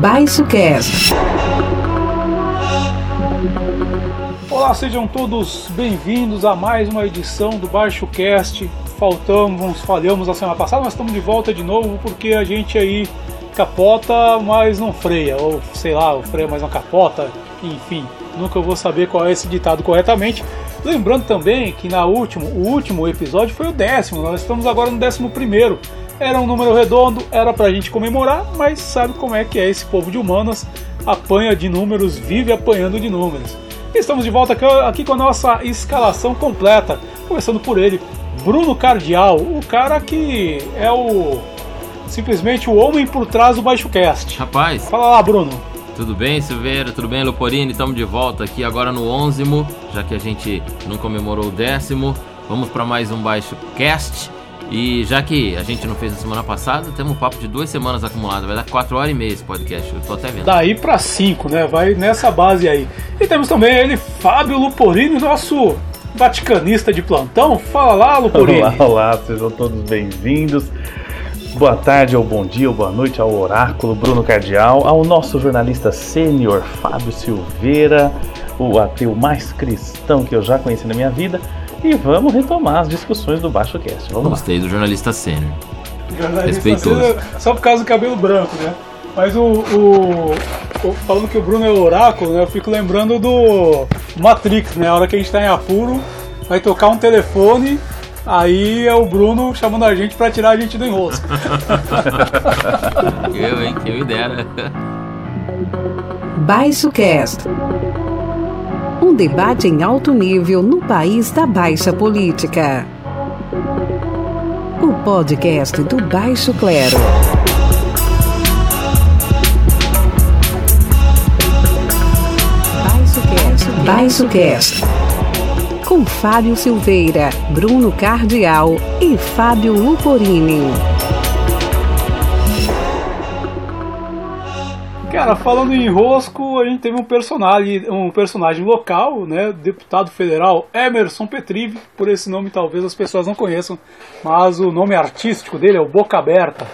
Baixo Cast. Olá, sejam todos bem-vindos a mais uma edição do Baixo Cast. Faltamos, falhamos a semana passada, mas estamos de volta de novo porque a gente aí capota, mas não freia, ou sei lá, freia, mas não capota, enfim, nunca vou saber qual é esse ditado corretamente. Lembrando também que na último, o último episódio foi o décimo, nós estamos agora no décimo primeiro. Era um número redondo, era pra gente comemorar, mas sabe como é que é esse povo de humanas, apanha de números, vive apanhando de números. Estamos de volta aqui com a nossa escalação completa, começando por ele, Bruno Cardial, o cara que é o simplesmente o homem por trás do Baixo Cast. Rapaz. Fala lá, Bruno. Tudo bem, Silveira? Tudo bem, Luporini? Estamos de volta aqui agora no onzimo, já que a gente não comemorou o décimo. Vamos para mais um Baixo Cast. E já que a gente não fez na semana passada, temos um papo de duas semanas acumulado. Vai dar quatro horas e meia esse podcast. Eu tô até vendo. Daí para cinco, né? Vai nessa base aí. E temos também ele, Fábio Luporini, nosso vaticanista de plantão. Fala lá, Luporini. Olá, olá, sejam todos bem-vindos. Boa tarde, ou bom dia, ou boa noite ao oráculo Bruno Cardial, ao nosso jornalista sênior Fábio Silveira, o ateu mais cristão que eu já conheci na minha vida, e vamos retomar as discussões do Baixo Cast. Vamos Gostei lá. do jornalista sênior. Jornalista Respeitoso. Só por causa do cabelo branco, né? Mas o, o, o, Falando que o Bruno é o oráculo, né? Eu fico lembrando do Matrix, né? A hora que a gente tá em apuro, vai tocar um telefone Aí é o Bruno chamando a gente para tirar a gente do enrosco. eu, hein? Quem me dera. Baixo Cast. Um debate em alto nível no país da baixa política. O podcast do Baixo Clero. Baixo Cast. Baixo Cast com Fábio Silveira, Bruno Cardial e Fábio Luporini. Cara, falando em rosco, a gente teve um personagem, um personagem local, né, deputado federal Emerson Petrive, por esse nome talvez as pessoas não conheçam, mas o nome artístico dele é o Boca Aberta.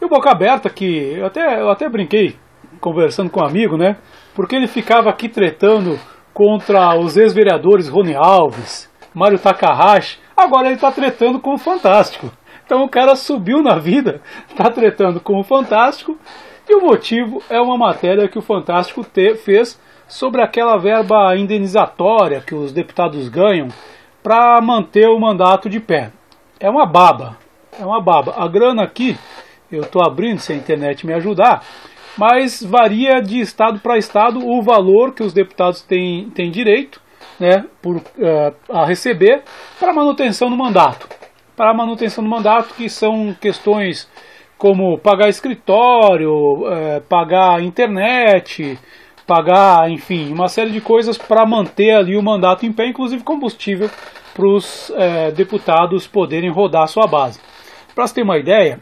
E o Boca Aberta, que eu até, eu até brinquei conversando com um amigo, né, porque ele ficava aqui tretando contra os ex-vereadores Rony Alves, Mário Takahashi, agora ele está tretando com o Fantástico. Então o cara subiu na vida, está tretando com o Fantástico, e o motivo é uma matéria que o Fantástico te, fez sobre aquela verba indenizatória que os deputados ganham para manter o mandato de pé. É uma baba, é uma baba. A grana aqui, eu estou abrindo se a internet me ajudar, mas varia de estado para estado o valor que os deputados têm, têm direito né, por, uh, a receber para manutenção do mandato. Para manutenção do mandato, que são questões como pagar escritório, uh, pagar internet, pagar, enfim, uma série de coisas para manter ali o mandato em pé, inclusive combustível para os uh, deputados poderem rodar sua base. Para você ter uma ideia,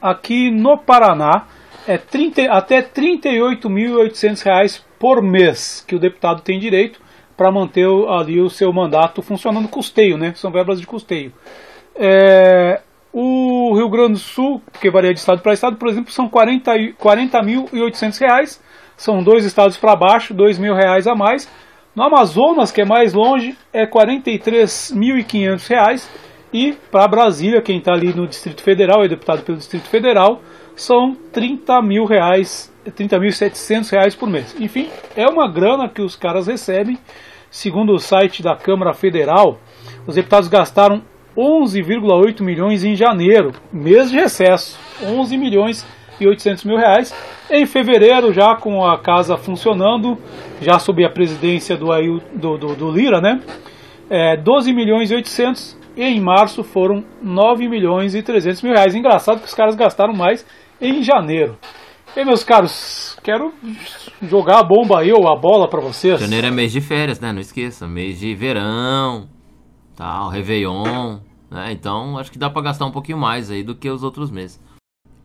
aqui no Paraná, é 30, até R$ 38.800 por mês que o deputado tem direito para manter ali o seu mandato funcionando custeio, né? São verbas de custeio. É, o Rio Grande do Sul, que varia de estado para estado, por exemplo, são R$ 40.800, 40 são dois estados para baixo, R$ mil reais a mais. No Amazonas, que é mais longe, é R$ 43.500 e para Brasília, quem está ali no Distrito Federal, é deputado pelo Distrito Federal, são 30 mil reais, 30.700 reais por mês. Enfim, é uma grana que os caras recebem. Segundo o site da Câmara Federal, os deputados gastaram 11,8 milhões em janeiro, mês de recesso, 11 milhões e 800 mil reais. Em fevereiro, já com a casa funcionando, já sob a presidência do, do, do, do Lira, né? É, 12 milhões e 800 e em março foram 9 milhões e 300 mil reais. Engraçado que os caras gastaram mais em janeiro. E meus caros, quero jogar a bomba aí ou a bola para vocês. Janeiro é mês de férias, né? Não esqueça, mês de verão, tal, Réveillon, né? Então acho que dá para gastar um pouquinho mais aí do que os outros meses.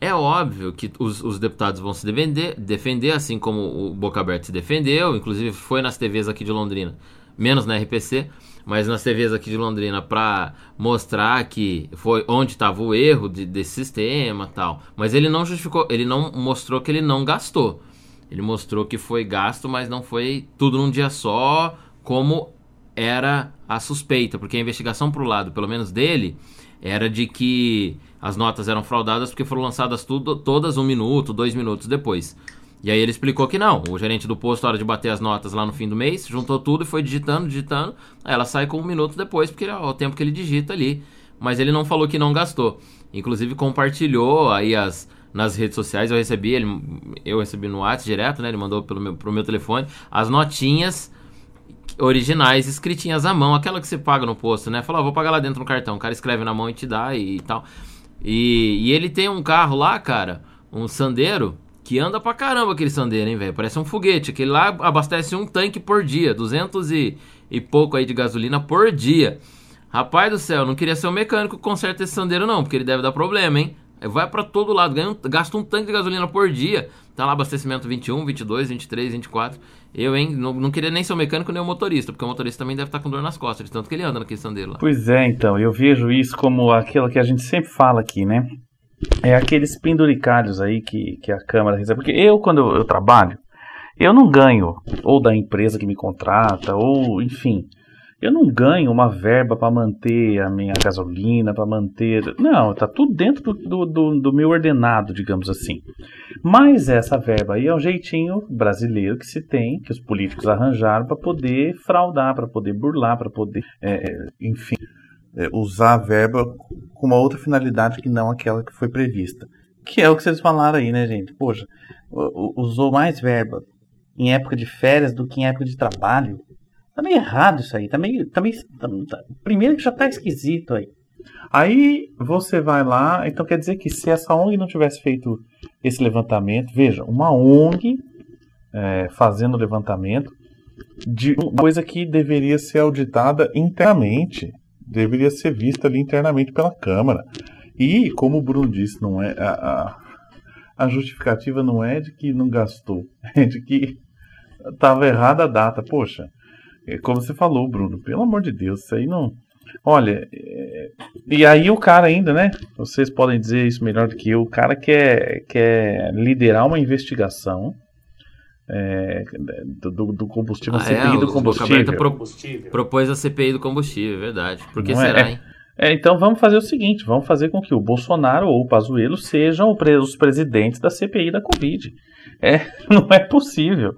É óbvio que os, os, deputados vão se defender, defender, assim como o Boca Aberta se defendeu, inclusive foi nas TVs aqui de Londrina menos na RPC, mas nas TVs aqui de Londrina para mostrar que foi onde estava o erro de, desse sistema tal. Mas ele não justificou, ele não mostrou que ele não gastou. Ele mostrou que foi gasto, mas não foi tudo num dia só, como era a suspeita, porque a investigação pro lado, pelo menos dele, era de que as notas eram fraudadas porque foram lançadas tudo, todas um minuto, dois minutos depois. E aí ele explicou que não, o gerente do posto, na hora de bater as notas lá no fim do mês, juntou tudo e foi digitando, digitando, aí ela sai com um minuto depois, porque é o tempo que ele digita ali. Mas ele não falou que não gastou. Inclusive compartilhou aí as, nas redes sociais, eu recebi, ele, eu recebi no WhatsApp direto, né? Ele mandou pelo meu, pro meu telefone, as notinhas originais, escritinhas à mão, aquela que você paga no posto, né? Fala, vou pagar lá dentro no cartão. O cara escreve na mão e te dá e, e tal. E, e ele tem um carro lá, cara, um Sandero, que anda pra caramba aquele Sandero, hein, velho? Parece um foguete. Aquele lá abastece um tanque por dia, 200 e, e pouco aí de gasolina por dia. Rapaz do céu, não queria ser um mecânico que conserta esse Sandero não, porque ele deve dar problema, hein? Vai para todo lado, ganha um, gasta um tanque de gasolina por dia. Tá lá abastecimento 21, 22, 23, 24. Eu, hein, não, não queria nem ser o mecânico nem o motorista, porque o motorista também deve estar com dor nas costas, de tanto que ele anda naquele Sandero lá. Pois é, então, eu vejo isso como aquilo que a gente sempre fala aqui, né? É aqueles penduricalhos aí que, que a Câmara recebe. Porque eu, quando eu, trabalho, eu não ganho, ou da empresa que me contrata, ou enfim, eu não ganho uma verba para manter a minha gasolina, para manter. Não, está tudo dentro do, do, do, meu ordenado, digamos assim. Mas essa verba aí é um jeitinho brasileiro que se tem, que os políticos arranjaram para poder fraudar, para poder burlar, para poder, é, enfim, é, usar a verba com uma outra finalidade que não aquela que foi prevista. Que é o que vocês falaram aí, né, gente? Poxa, usou mais verba em época de férias do que em época de trabalho. Tá meio errado isso aí. Tá meio. Tá meio tá, tá, primeiro que já tá esquisito aí. Aí você vai lá, então quer dizer que se essa ONG não tivesse feito esse levantamento, veja, uma ONG é, fazendo levantamento de uma coisa que deveria ser auditada internamente deveria ser vista ali internamente pela Câmara. E, como o Bruno disse, não é a, a, a justificativa não é de que não gastou, é de que estava errada a data. Poxa, é como você falou, Bruno, pelo amor de Deus, isso aí não. Olha, é... e aí o cara ainda, né? Vocês podem dizer isso melhor do que eu. O cara quer, quer liderar uma investigação é, do, do, combustível, ah, a CPI é, do combustível. Pro, propôs a CPI do combustível, é verdade. Por que Não é? será, é, hein? É, então vamos fazer o seguinte: vamos fazer com que o Bolsonaro ou o Pazuello sejam os presidentes da CPI da Covid. É, não é possível.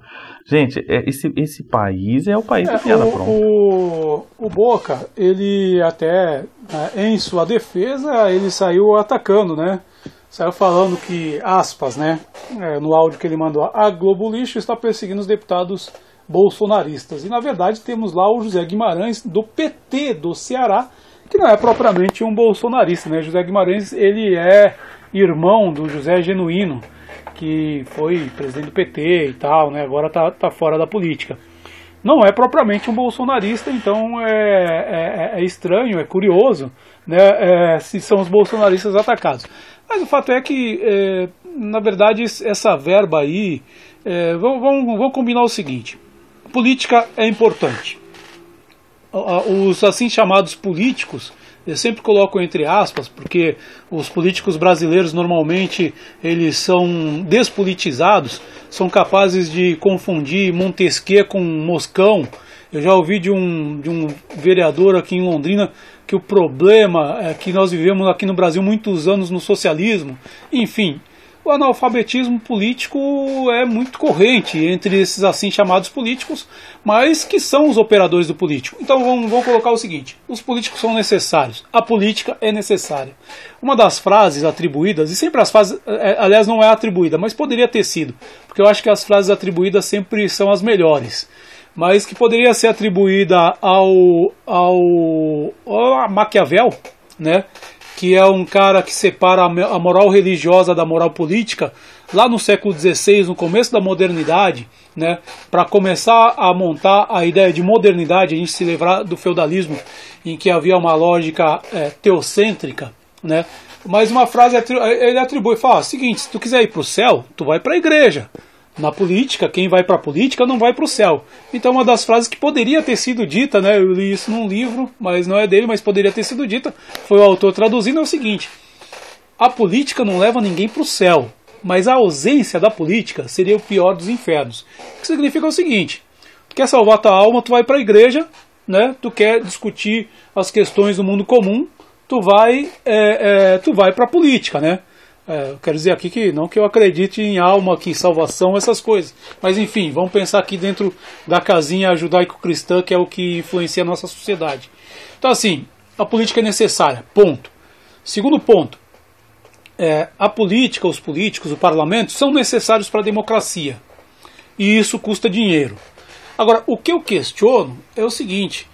Gente, é, esse, esse país é o país da piada pronta. O, o Boca, ele até, né, em sua defesa, ele saiu atacando, né? Saiu falando que, aspas, né, é, no áudio que ele mandou, a Globo Lixo está perseguindo os deputados bolsonaristas. E na verdade temos lá o José Guimarães do PT do Ceará, que não é propriamente um bolsonarista, né? José Guimarães, ele é irmão do José Genuíno, que foi presidente do PT e tal, né? Agora tá, tá fora da política. Não é propriamente um bolsonarista, então é, é, é estranho, é curioso, né? É, se são os bolsonaristas atacados. Mas o fato é que, é, na verdade, essa verba aí, é, vamos, vamos, vamos combinar o seguinte: política é importante. Os assim chamados políticos, eu sempre coloco entre aspas, porque os políticos brasileiros normalmente eles são despolitizados, são capazes de confundir Montesquieu com Moscão. Eu já ouvi de um, de um vereador aqui em Londrina que o problema é que nós vivemos aqui no Brasil muitos anos no socialismo. Enfim, o analfabetismo político é muito corrente entre esses assim chamados políticos, mas que são os operadores do político. Então vamos, vamos colocar o seguinte: os políticos são necessários, a política é necessária. Uma das frases atribuídas, e sempre as frases, é, aliás, não é atribuída, mas poderia ter sido, porque eu acho que as frases atribuídas sempre são as melhores mas que poderia ser atribuída ao, ao, ao Maquiavel, né? que é um cara que separa a moral religiosa da moral política, lá no século XVI, no começo da modernidade, né, para começar a montar a ideia de modernidade, a gente se livrar do feudalismo, em que havia uma lógica é, teocêntrica, né, mas uma frase ele atribui, fala, seguinte, se tu quiser ir para o céu, tu vai para a igreja, Na política, quem vai para a política não vai para o céu. Então, uma das frases que poderia ter sido dita, né, eu li isso num livro, mas não é dele, mas poderia ter sido dita, foi o autor traduzindo, é o seguinte: A política não leva ninguém para o céu, mas a ausência da política seria o pior dos infernos. O que significa o seguinte: tu quer salvar tua alma, tu vai para a igreja, né, tu quer discutir as questões do mundo comum, tu vai, é, é, tu vai para a política, né? É, quero dizer aqui que não que eu acredite em alma, que em salvação, essas coisas. Mas enfim, vamos pensar aqui dentro da casinha judaico-cristã, que é o que influencia a nossa sociedade. Então, assim, a política é necessária, ponto. Segundo ponto, é, a política, os políticos, o parlamento são necessários para a democracia. E isso custa dinheiro. Agora, o que eu questiono é o seguinte: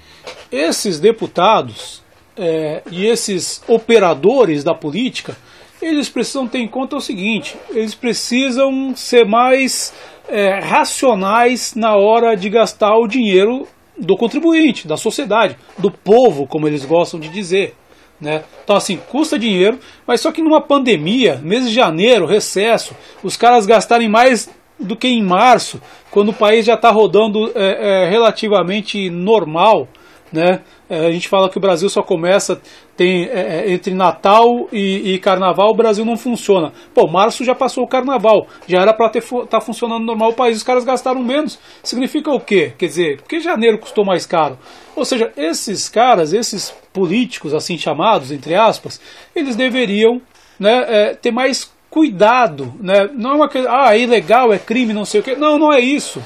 esses deputados é, e esses operadores da política eles precisam ter em conta o seguinte: eles precisam ser mais é, racionais na hora de gastar o dinheiro do contribuinte, da sociedade, do povo, como eles gostam de dizer. Né? Então, assim, custa dinheiro, mas só que numa pandemia, mês de janeiro, recesso, os caras gastarem mais do que em março, quando o país já está rodando é, é, relativamente normal, né? É, a gente fala que o Brasil só começa tem é, é, entre Natal e, e, Carnaval o Brasil não funciona. Pô, março já passou o Carnaval, já era para estar tá funcionando normal o país, os caras gastaram menos. Significa o quê? Quer dizer, porque janeiro custou mais caro. Ou seja, esses caras, esses políticos assim chamados, entre aspas, eles deveriam né, é, ter mais cuidado, né? Não é uma que ah, é ilegal, é crime, não sei o quê. Não, não é isso.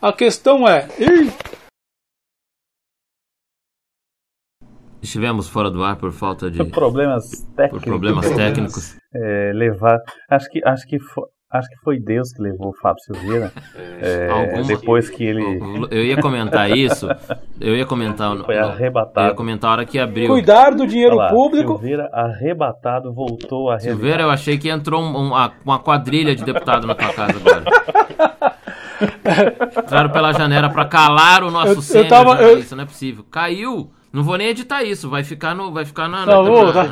A questão é, Estivemos fora do ar por falta de problemas técnicos. Por problemas técnicos. É, levar, acho que acho que foi, acho que foi Deus que levou o Fábio Silveira. É, Alguma... Depois que ele. Eu ia comentar isso. Eu ia comentar. Foi arrebatado. Eu ia comentar a hora que abriu. Cuidar do dinheiro lá, público. Silveira arrebatado voltou a. Silveira, eu achei que entrou um, uma, uma quadrilha de deputado na tua casa agora. Entraram pela janela para calar o nosso eu, eu tava, eu... Isso não é possível. Caiu. Não vou nem editar isso, vai ficar no, vai ficar na, não, na, vou, tá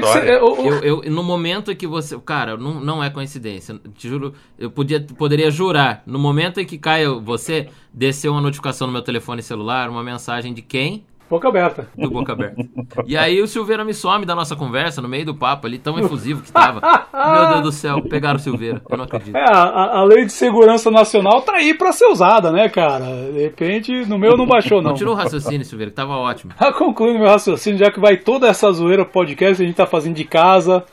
que ser, eu, eu, eu, no momento em que você, cara, não, não é coincidência, te juro, eu podia, poderia jurar, no momento em que cai você, desceu uma notificação no meu telefone celular, uma mensagem de quem? Boca aberta. Do boca aberta. E aí o Silveira me some da nossa conversa, no meio do papo ali, tão efusivo que tava. Meu Deus do céu, pegaram o Silveira. Eu não acredito. É, a, a, lei de segurança nacional tá aí pra ser usada, né, cara? De repente, no meu não baixou, não. Continua o raciocínio, Silveira, que tava ótimo. Ah, concluindo meu raciocínio, já que vai toda essa zoeira podcast, a gente tá fazendo de casa.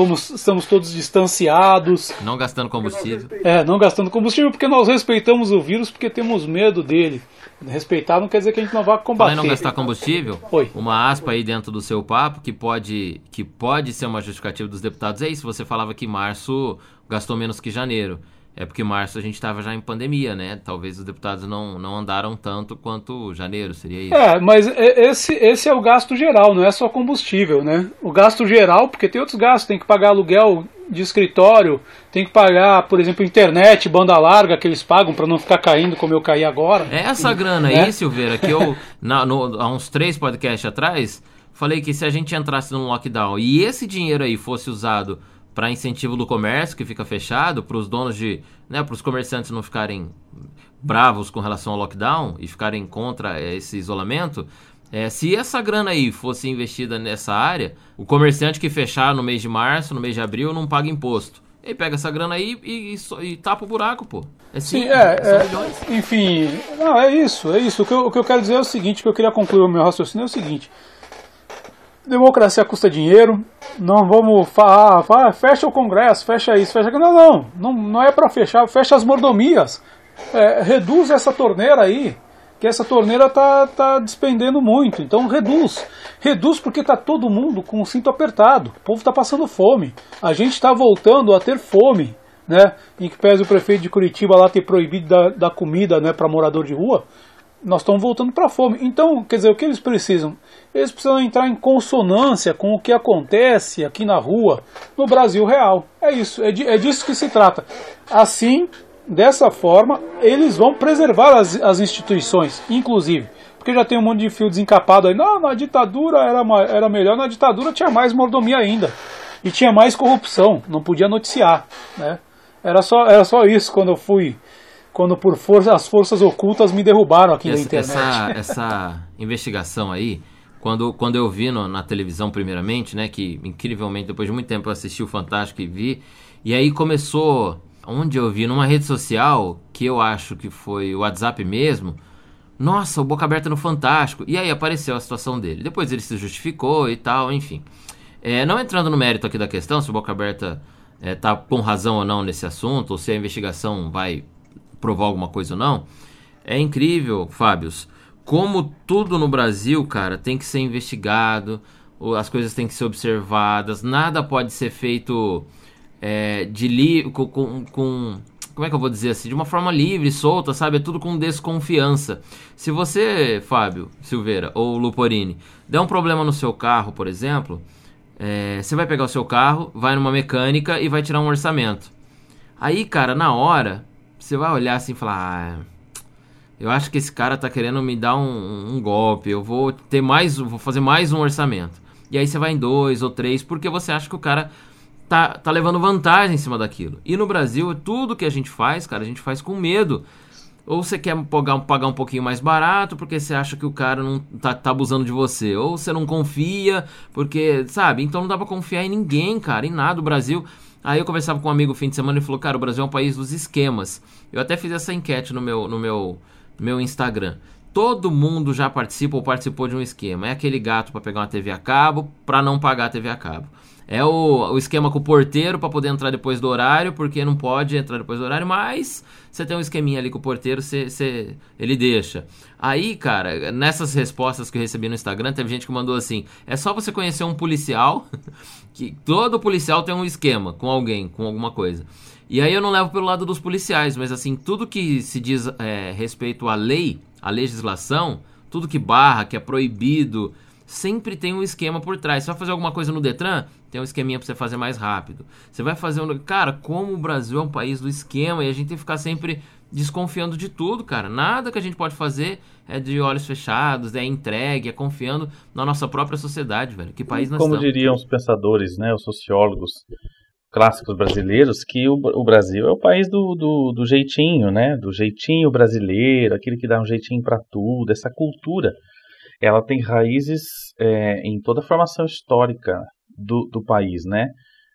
Estamos, estamos todos distanciados. Não gastando combustível. É, não gastando combustível porque nós respeitamos o vírus, porque temos medo dele. Respeitar não quer dizer que a gente não vá combater. Falar não gastar combustível, Oi. uma aspa aí dentro do seu papo que pode, que pode ser uma justificativa dos deputados é isso. Você falava que março gastou menos que janeiro. É porque março a gente estava já em pandemia, né? Talvez os deputados não, não andaram tanto quanto janeiro, seria isso? É, mas esse, esse é o gasto geral, não é só combustível, né? O gasto geral, porque tem outros gastos, tem que pagar aluguel de escritório, tem que pagar, por exemplo, internet, banda larga que eles pagam para não ficar caindo como eu caí agora. É essa grana né? aí, Silveira, que eu, na, no, há uns três podcasts atrás, falei que se a gente entrasse num lockdown e esse dinheiro aí fosse usado para incentivo do comércio que fica fechado, para os donos de, né, para os comerciantes não ficarem bravos com relação ao lockdown e ficarem contra é, esse isolamento, é, se essa grana aí fosse investida nessa área, o comerciante que fechar no mês de março, no mês de abril, não paga imposto. Ele pega essa grana aí e, e, e tapa o buraco, pô. É Sim, é, é enfim, não, é isso, é isso. O que, eu, o que eu quero dizer é o seguinte, que eu queria concluir o meu raciocínio é o seguinte. Democracia custa dinheiro, não vamos falar, ah, fecha o Congresso, fecha isso, fecha aquilo. Não, não, não, não é para fechar, fecha as mordomias. É, reduz essa torneira aí, que essa torneira tá, tá despendendo muito. Então reduz. Reduz porque tá todo mundo com o cinto apertado. O povo tá passando fome. A gente está voltando a ter fome. Né? Em que pese o prefeito de Curitiba lá ter proibido da, da comida né, para morador de rua, nós estamos voltando para a fome. Então, quer dizer, o que eles precisam? Eles precisam entrar em consonância com o que acontece aqui na rua, no Brasil real. É isso, é, de, é disso que se trata. Assim, dessa forma, eles vão preservar as, as instituições, inclusive. Porque já tem um monte de fio desencapado aí. Não, na ditadura era, era melhor, na ditadura tinha mais mordomia ainda. E tinha mais corrupção, não podia noticiar. Né? Era só, era só isso quando eu fui. Quando por força as forças ocultas me derrubaram aqui essa, na internet. Essa, essa investigação aí, quando, quando eu vi no, na televisão primeiramente, né, que incrivelmente depois de muito tempo eu assisti o Fantástico e vi, e aí começou, onde eu vi, numa rede social, que eu acho que foi o WhatsApp mesmo, nossa, o Boca Aberta no Fantástico, e aí apareceu a situação dele. Depois ele se justificou e tal, enfim. É, não entrando no mérito aqui da questão, se o Boca Aberta é, tá com razão ou não nesse assunto, ou se a investigação vai provar alguma coisa ou não, é incrível, Fábios, como tudo no Brasil, cara, tem que ser investigado, as coisas têm que ser observadas, nada pode ser feito é, de li com, com, com, Como é que eu vou dizer assim? De uma forma livre, solta, sabe? É tudo com desconfiança. Se você, Fábio Silveira ou Luporini, der um problema no seu carro, por exemplo, é, você vai pegar o seu carro, vai numa mecânica e vai tirar um orçamento. Aí, cara, na hora, você vai olhar assim e falar: ah, eu acho que esse cara tá querendo me dar um, um, golpe, eu vou ter mais, vou fazer mais um orçamento. E aí você vai em dois ou três, porque você acha que o cara tá, tá levando vantagem em cima daquilo. E no Brasil, tudo que a gente faz, cara, a gente faz com medo. Ou você quer pagar, pagar um pouquinho mais barato porque você acha que o cara não tá, tá abusando de você. Ou você não confia porque, sabe? Então não dá pra confiar em ninguém, cara, em nada. O Brasil. Aí eu conversava com um amigo fim de semana e falou: Cara, o Brasil é um país dos esquemas. Eu até fiz essa enquete no meu, no meu, meu Instagram. Todo mundo já participa ou participou de um esquema. É aquele gato para pegar uma TV a cabo para não pagar a TV a cabo. É o, o esquema com o porteiro para poder entrar depois do horário, porque não pode entrar depois do horário, mas você tem um esqueminha ali com o porteiro, você, ele deixa. Aí, cara, nessas respostas que eu recebi no Instagram, teve gente que mandou assim: é só você conhecer um policial, que todo policial tem um esquema com alguém, com alguma coisa. E aí eu não levo pelo lado dos policiais, mas assim, tudo que se diz é, respeito à lei, à legislação, tudo que barra, que é proibido, sempre tem um esquema por trás. Você vai fazer alguma coisa no Detran, tem um esqueminha para você fazer mais rápido. Você vai fazer um. Cara, como o Brasil é um país do esquema e a gente tem que ficar sempre desconfiando de tudo, cara. Nada que a gente pode fazer é de olhos fechados, é entregue, é confiando na nossa própria sociedade, velho. Que país nós Como estamos? diriam os pensadores, né, os sociólogos clássicos brasileiros, que o, o Brasil é o país do, do, do, jeitinho, né, do jeitinho brasileiro, aquele que dá um jeitinho para tudo, essa cultura ela tem raízes é, em toda a formação histórica do, do país, né?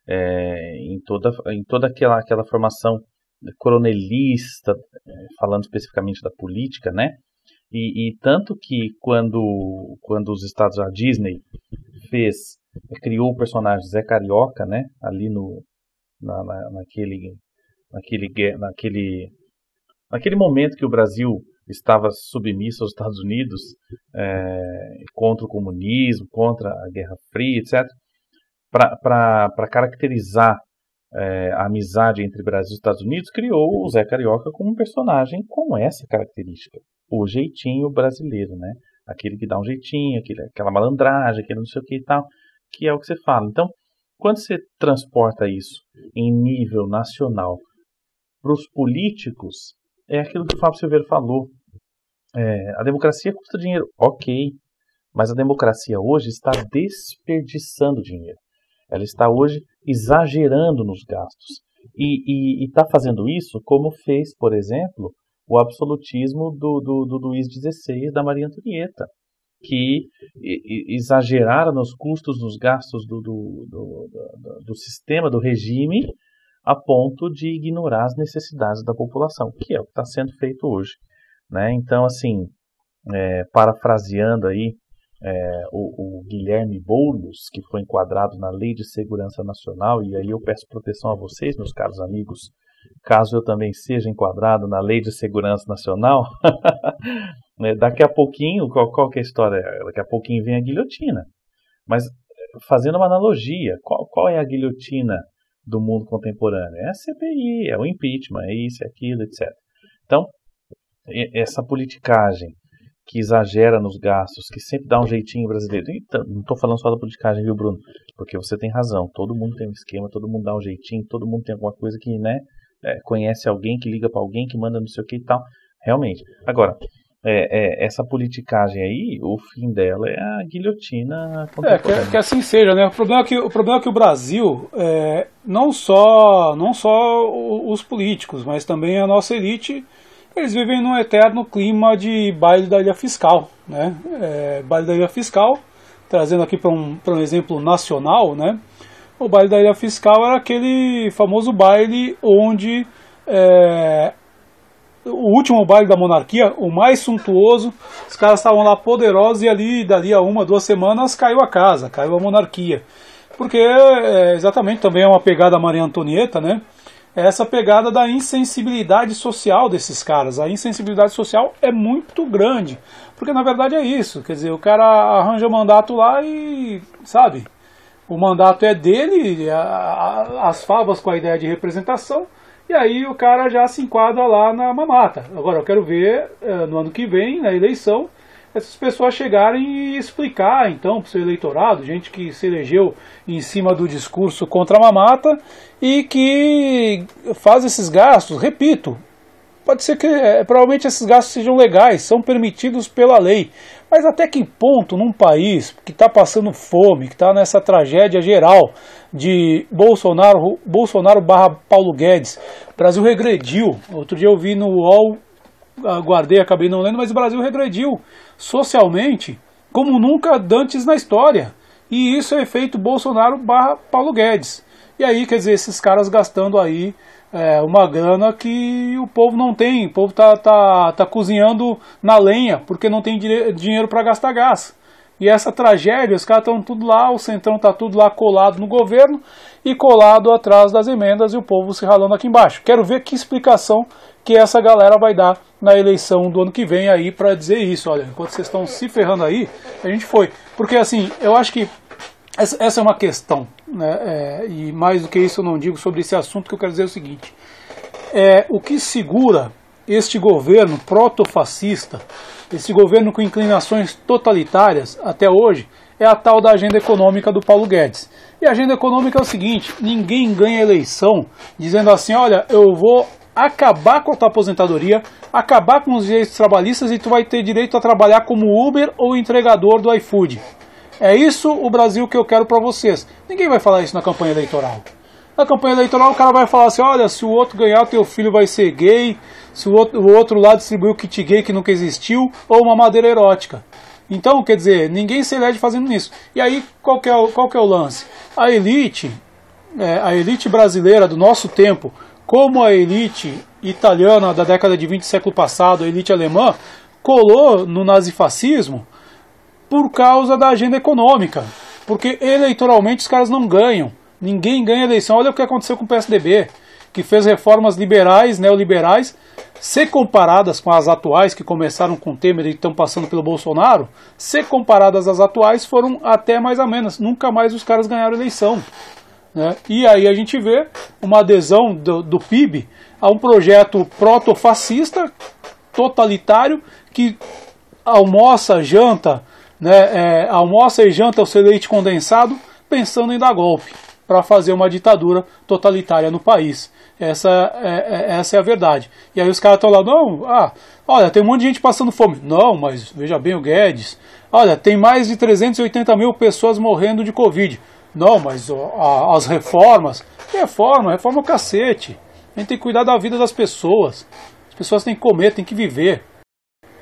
É, em toda, em toda aquela, aquela formação coronelista, é, falando especificamente da política, né? E, e, tanto que quando, quando os Estados a Disney fez, criou o personagem Zé Carioca, né? Ali no, na, na, naquele, naquele, naquele, naquele momento que o Brasil estava submisso aos Estados Unidos é, contra o comunismo, contra a Guerra Fria, etc., para caracterizar é, a amizade entre Brasil e Estados Unidos, criou o Zé Carioca como um personagem com essa característica, o jeitinho brasileiro, né? Aquele que dá um jeitinho, aquele, aquela malandragem, aquele não sei o que e tal, que é o que você fala. Então, quando você transporta isso em nível nacional para os políticos, é aquilo que o Fábio Silveira falou. É, a democracia custa dinheiro, ok, mas a democracia hoje está desperdiçando dinheiro. Ela está hoje exagerando nos gastos. E está fazendo isso como fez, por exemplo, o absolutismo do, do, do Luís XVI da Maria Antonieta, que exageraram nos custos, nos gastos do, do, do, do sistema, do regime, a ponto de ignorar as necessidades da população, que é o que está sendo feito hoje. Né? Então, assim, é, parafraseando aí é, o, o, Guilherme Boulos, que foi enquadrado na Lei de Segurança Nacional, e aí eu peço proteção a vocês, meus caros amigos, caso eu também seja enquadrado na Lei de Segurança Nacional, né, daqui a pouquinho, qual, qual que é a história? Daqui a pouquinho vem a guilhotina. Mas fazendo uma analogia, qual, qual é a guilhotina do mundo contemporâneo. É a CPI, é o impeachment, é isso, é aquilo, etc. Então, essa politicagem que exagera nos gastos, que sempre dá um jeitinho brasileiro. Então, não estou falando só da politicagem, viu, Bruno? Porque você tem razão. Todo mundo tem um esquema, todo mundo dá um jeitinho, todo mundo tem alguma coisa que, né, é, conhece alguém, que liga para alguém, que manda não sei o que e tal. Realmente. Agora, é, é, essa politicagem aí, o fim dela é a guilhotina é, que, que, assim seja, né? O problema é que o, problema é que o Brasil, é, não, só, não só os políticos, mas também a nossa elite, eles vivem num eterno clima de baile da ilha fiscal, né? É, baile da ilha fiscal, trazendo aqui para um, um exemplo nacional, né? O baile da ilha fiscal era aquele famoso baile onde é, o último baile da monarquia, o mais suntuoso, os caras estavam lá poderosos e ali, dali a uma, duas semanas, caiu a casa, caiu a monarquia. Porque é, exatamente também é uma pegada Maria Antonieta, né? É essa pegada da insensibilidade social desses caras. A insensibilidade social é muito grande. Porque na verdade é isso. Quer dizer, o cara arranja mandato lá e, sabe, o mandato é dele, as favas com a ideia de representação e aí o cara já se enquadra lá na mamata. Agora eu quero ver eh, no ano que vem, na eleição, essas pessoas chegarem e explicar então para o seu eleitorado, gente que se elegeu em cima do discurso contra a mamata e que faz esses gastos, repito, pode ser que é, provavelmente esses gastos sejam legais, são permitidos pela lei. Mas até que ponto, num país que está passando fome, que está nessa tragédia geral de Bolsonaro, Bolsonaro barra Paulo Guedes, Brasil regrediu. Outro dia eu vi no UOL, guardei, acabei não lendo, mas o Brasil regrediu socialmente como nunca antes na história. E isso é efeito Bolsonaro barra Paulo Guedes. E aí, quer dizer, esses caras gastando aí é, uma grana que o povo não tem. O povo tá, tá, tá cozinhando na lenha porque não tem dinheiro para gastar gás. E essa tragédia, os caras estão tudo lá, o centrão está tudo lá colado no governo e colado atrás das emendas e o povo se ralando aqui embaixo. Quero ver que explicação que essa galera vai dar na eleição do ano que vem aí para dizer isso. Olha, enquanto vocês estão se ferrando aí, a gente foi. Porque assim, eu acho que essa, é uma questão, né? É, e mais do que isso eu não digo sobre esse assunto, que eu quero dizer o seguinte: é, o que segura este governo proto-fascista, esse governo com inclinações totalitárias até hoje, é a tal da agenda econômica do Paulo Guedes. E a agenda econômica é o seguinte: ninguém ganha eleição dizendo assim, olha, eu vou acabar com a tua aposentadoria, acabar com os direitos trabalhistas e tu vai ter direito a trabalhar como Uber ou entregador do iFood. É isso o Brasil que eu quero para vocês. Ninguém vai falar isso na campanha eleitoral. Na campanha eleitoral o cara vai falar assim, olha, se o outro ganhar, teu filho vai ser gay, se o outro, o outro lá distribuiu o kit gay que nunca existiu, ou uma madeira erótica. Então, quer dizer, ninguém se elege fazendo isso. E aí, qual que é o, qual que é o lance? A elite, é, a elite brasileira do nosso tempo, como a elite italiana da década de 20 do século passado, a elite alemã, colou no nazifascismo por causa da agenda econômica. Porque eleitoralmente os caras não ganham. Ninguém ganha eleição. Olha o que aconteceu com o PSDB, que fez reformas liberais, neoliberais, ser comparadas com as atuais, que começaram com Temer e estão passando pelo Bolsonaro, ser comparadas às atuais foram até mais ou menos. Nunca mais os caras ganharam eleição. Né? E aí a gente vê uma adesão do, do PIB a um projeto proto-fascista, totalitário, que almoça, janta, né, é, almoça e janta o seu leite condensado pensando em dar golpe para fazer uma ditadura totalitária no país. Essa é, é, essa é a verdade. E aí os caras estão lá, não, ah, olha, tem um monte de gente passando fome. Não, mas veja bem o Guedes. Olha, tem mais de 380 mil pessoas morrendo de Covid. Não, mas ó, a, as reformas. Que reforma? Reforma é o cacete. A gente tem que cuidar da vida das pessoas. As pessoas têm que comer, têm que viver.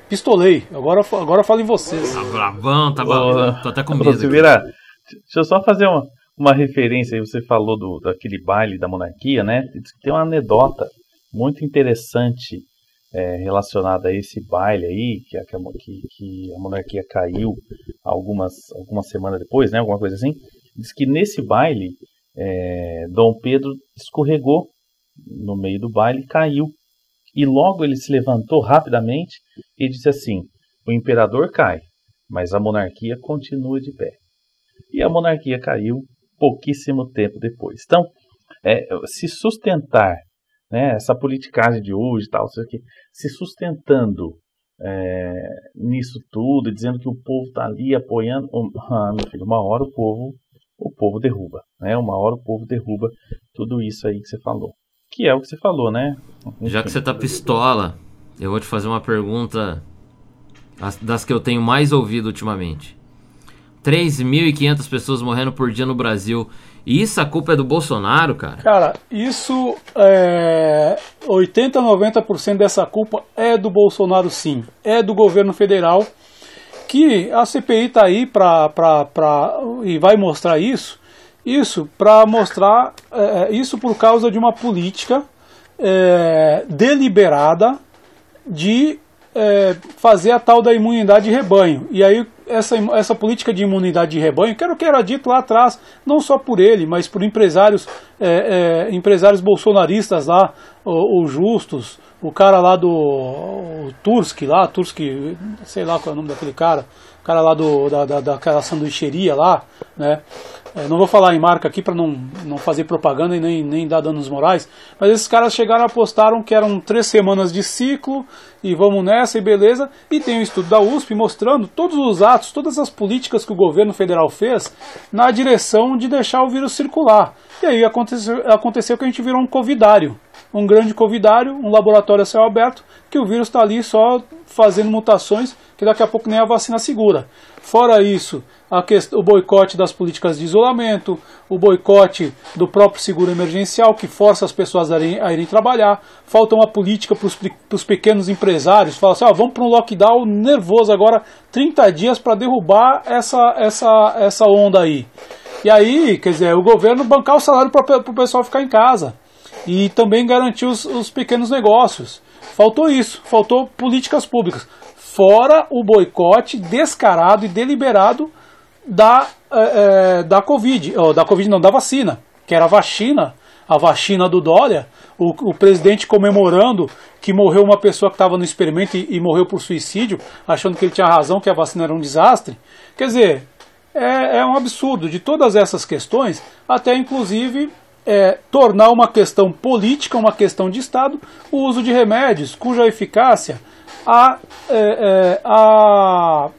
Pistolei. Agora, agora falo em vocês. Tá bravão, tá bravão. Tô até com medo. Deixa eu só fazer uma, uma referência. Você falou do, daquele baile da monarquia, né? Tem uma anedota muito interessante é, relacionada a esse baile aí, que a, que, que a monarquia caiu algumas, algumas semanas depois, né? Alguma coisa assim. Diz que nesse baile, é, Dom Pedro escorregou no meio do baile caiu e logo ele se levantou rapidamente e disse assim: O imperador cai, mas a monarquia continua de pé. E a monarquia caiu pouquíssimo tempo depois. Então, é, se sustentar, né, essa politicagem de hoje, tal, se sustentando é, nisso tudo, dizendo que o povo está ali apoiando, ah, meu filho, uma hora o povo, o povo derruba, né? Uma hora o povo derruba tudo isso aí que você falou. Que é o que você falou, né? Já que você tá pistola, eu vou te fazer uma pergunta as- das que eu tenho mais ouvido ultimamente. 3.500 pessoas morrendo por dia no Brasil. E isso a culpa é do Bolsonaro, cara? Cara, isso é 80, 90% dessa culpa é do Bolsonaro sim, é do governo federal, que a CPI tá aí pra, pra, pra, e vai mostrar isso, isso para mostrar é, isso por causa de uma política é, deliberada de é, fazer a tal da imunidade de rebanho. E aí essa, essa política de imunidade de rebanho, que era o que era dito lá atrás, não só por ele, mas por empresários, é, é, empresários bolsonaristas lá, o, Justus, o cara lá do o Turski lá, Turski, sei lá qual é o nome daquele cara, o cara lá do, da, da, daquela sanduicheria lá, né? Não vou falar em marca aqui para não, não fazer propaganda e nem, nem dar danos morais, mas esses caras chegaram apostaram que eram três semanas de ciclo e vamos nessa e beleza. E tem um estudo da USP mostrando todos os atos, todas as políticas que o governo federal fez na direção de deixar o vírus circular. E aí aconteceu, aconteceu que a gente virou um covidário, um grande covidário, um laboratório a céu aberto, que o vírus está ali só fazendo mutações que daqui a pouco nem a vacina segura. Fora isso, o boicote das políticas de isolamento, o boicote do próprio seguro emergencial, que força as pessoas a irem, a irem trabalhar. Falta uma política para os pequenos empresários. Fala assim: ah, vamos para um lockdown nervoso agora, 30 dias para derrubar essa, essa, essa onda aí. E aí, quer dizer, o governo bancar o salário para o pessoal ficar em casa. E também garantir os, os pequenos negócios. Faltou isso, faltou políticas públicas. Fora o boicote descarado e deliberado da, é, da Covid, ou da Covid não, da vacina, que era a vacina, a vacina do Dória, o, o presidente comemorando que morreu uma pessoa que estava no experimento e, e, morreu por suicídio, achando que ele tinha razão, que a vacina era um desastre. Quer dizer, é, é um absurdo de todas essas questões, até inclusive é, tornar uma questão política, uma questão de Estado, o uso de remédios cuja eficácia a, é, a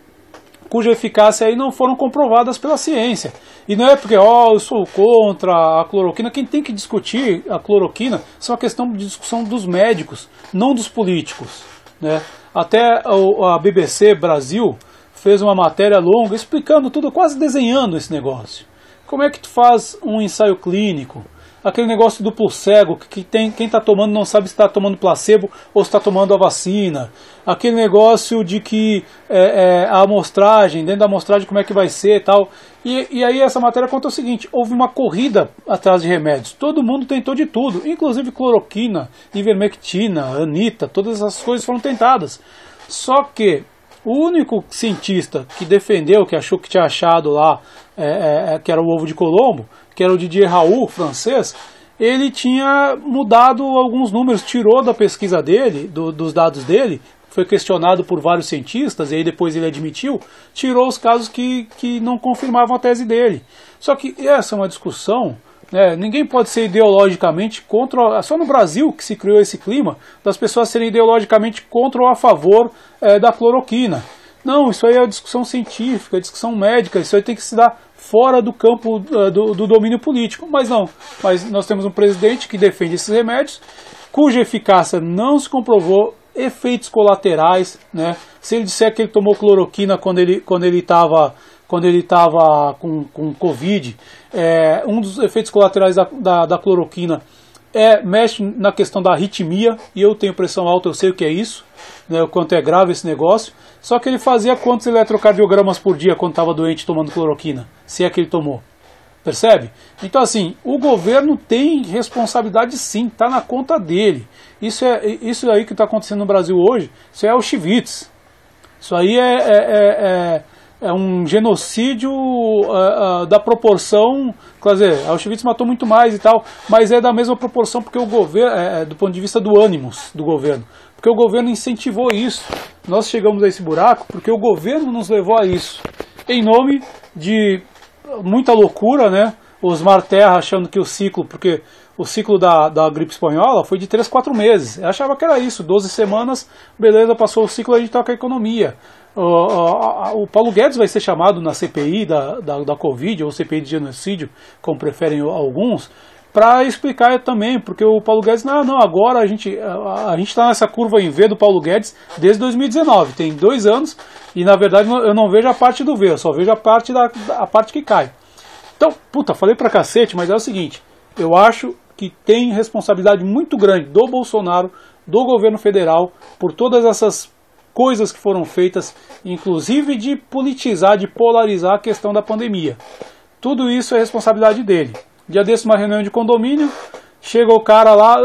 cuja eficácia aí não foram comprovadas pela ciência. E não é porque, ó, oh, eu sou contra a cloroquina. Quem tem que discutir a cloroquina é uma questão de discussão dos médicos, não dos políticos. Né? Até a BBC Brasil fez uma matéria longa explicando tudo, quase desenhando esse negócio. Como é que tu faz um ensaio clínico? Aquele negócio duplo cego, que tem, quem está tomando não sabe se está tomando placebo ou se está tomando a vacina, aquele negócio de que é, é, a amostragem, dentro da amostragem como é que vai ser tal. E, e aí essa matéria conta o seguinte, houve uma corrida atrás de remédios, todo mundo tentou de tudo, inclusive cloroquina, ivermectina, anita, todas essas coisas foram tentadas. Só que o único cientista que defendeu, que achou que tinha achado lá, é, é, que era o ovo de Colombo, que era o Didier Raoult, francês, ele tinha mudado alguns números, tirou da pesquisa dele, do, dos dados dele, foi questionado por vários cientistas, e aí depois ele admitiu, tirou os casos que, que não confirmavam a tese dele. Só que essa é uma discussão, né, ninguém pode ser ideologicamente contra, só no Brasil que se criou esse clima, das pessoas serem ideologicamente contra ou a favor é, da cloroquina. Não, isso aí é discussão científica, discussão médica, isso aí tem que se dar fora do campo uh, do, do, domínio político. Mas não, mas nós temos um presidente que defende esses remédios, cuja eficácia não se comprovou, efeitos colaterais, né? Se ele disser que ele tomou cloroquina quando ele quando ele estava quando ele estava com, com Covid, é, um dos efeitos colaterais da, da, da cloroquina é, mexe na questão da arritmia, e eu tenho pressão alta, eu sei o que é isso, né, o quanto é grave esse negócio. Só que ele fazia quantos eletrocardiogramas por dia quando estava doente tomando cloroquina, se é que ele tomou. Percebe? Então, assim, o governo tem responsabilidade sim, está na conta dele. Isso, é, isso aí que está acontecendo no Brasil hoje, isso é Auschwitz. Isso aí é, é, é, é um genocídio uh, uh, da proporção. Quer dizer, Auschwitz matou muito mais e tal, mas é da mesma proporção porque o governo, é, do ponto de vista do ânimos do governo, porque o governo incentivou isso. Nós chegamos a esse buraco porque o governo nos levou a isso, em nome de muita loucura, né? Osmar Terra achando que o ciclo, porque o ciclo da, da gripe espanhola foi de 3, 4 meses. Eu achava que era isso, 12 semanas, beleza, passou o ciclo, a gente toca a economia. O, o Paulo Guedes vai ser chamado na CPI da, da, da Covid, ou CPI de genocídio, como preferem alguns, para explicar também, porque o Paulo Guedes, não, não, agora a gente a, a gente está nessa curva em V do Paulo Guedes desde 2019, tem dois anos, e na verdade eu não vejo a parte do V, eu só vejo a parte, da, a parte que cai. Então, puta, falei pra cacete, mas é o seguinte, eu acho que tem responsabilidade muito grande do Bolsonaro, do governo federal, por todas essas coisas que foram feitas, inclusive de politizar, de polarizar a questão da pandemia. Tudo isso é responsabilidade dele. Dia desse, uma reunião de condomínio, chega o cara lá,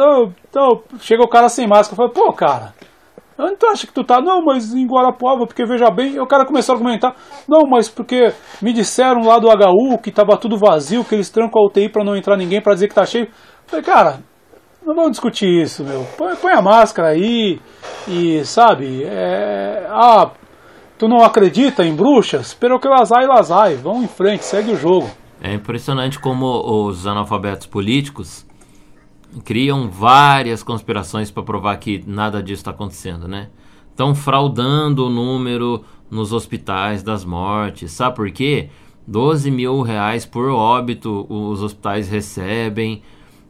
então, chega o cara sem máscara, fala, pô, cara, onde tu acha que tu tá? Não, mas em Guarapuava, porque veja bem, o cara começou a argumentar, não, mas porque me disseram lá do HU que tava tudo vazio, que eles trancam a UTI pra não entrar ninguém, pra dizer que tá cheio. falei, cara, não vamos discutir isso, meu. Põe, põe a máscara aí e, sabe, é, ah, tu não acredita em bruxas? Espera que lazai, lazai. Vamos em frente, segue o jogo. É impressionante como os analfabetos políticos criam várias conspirações para provar que nada disso está acontecendo, né? Estão fraudando o número nos hospitais das mortes. Sabe por quê? 12 mil reais por óbito os hospitais recebem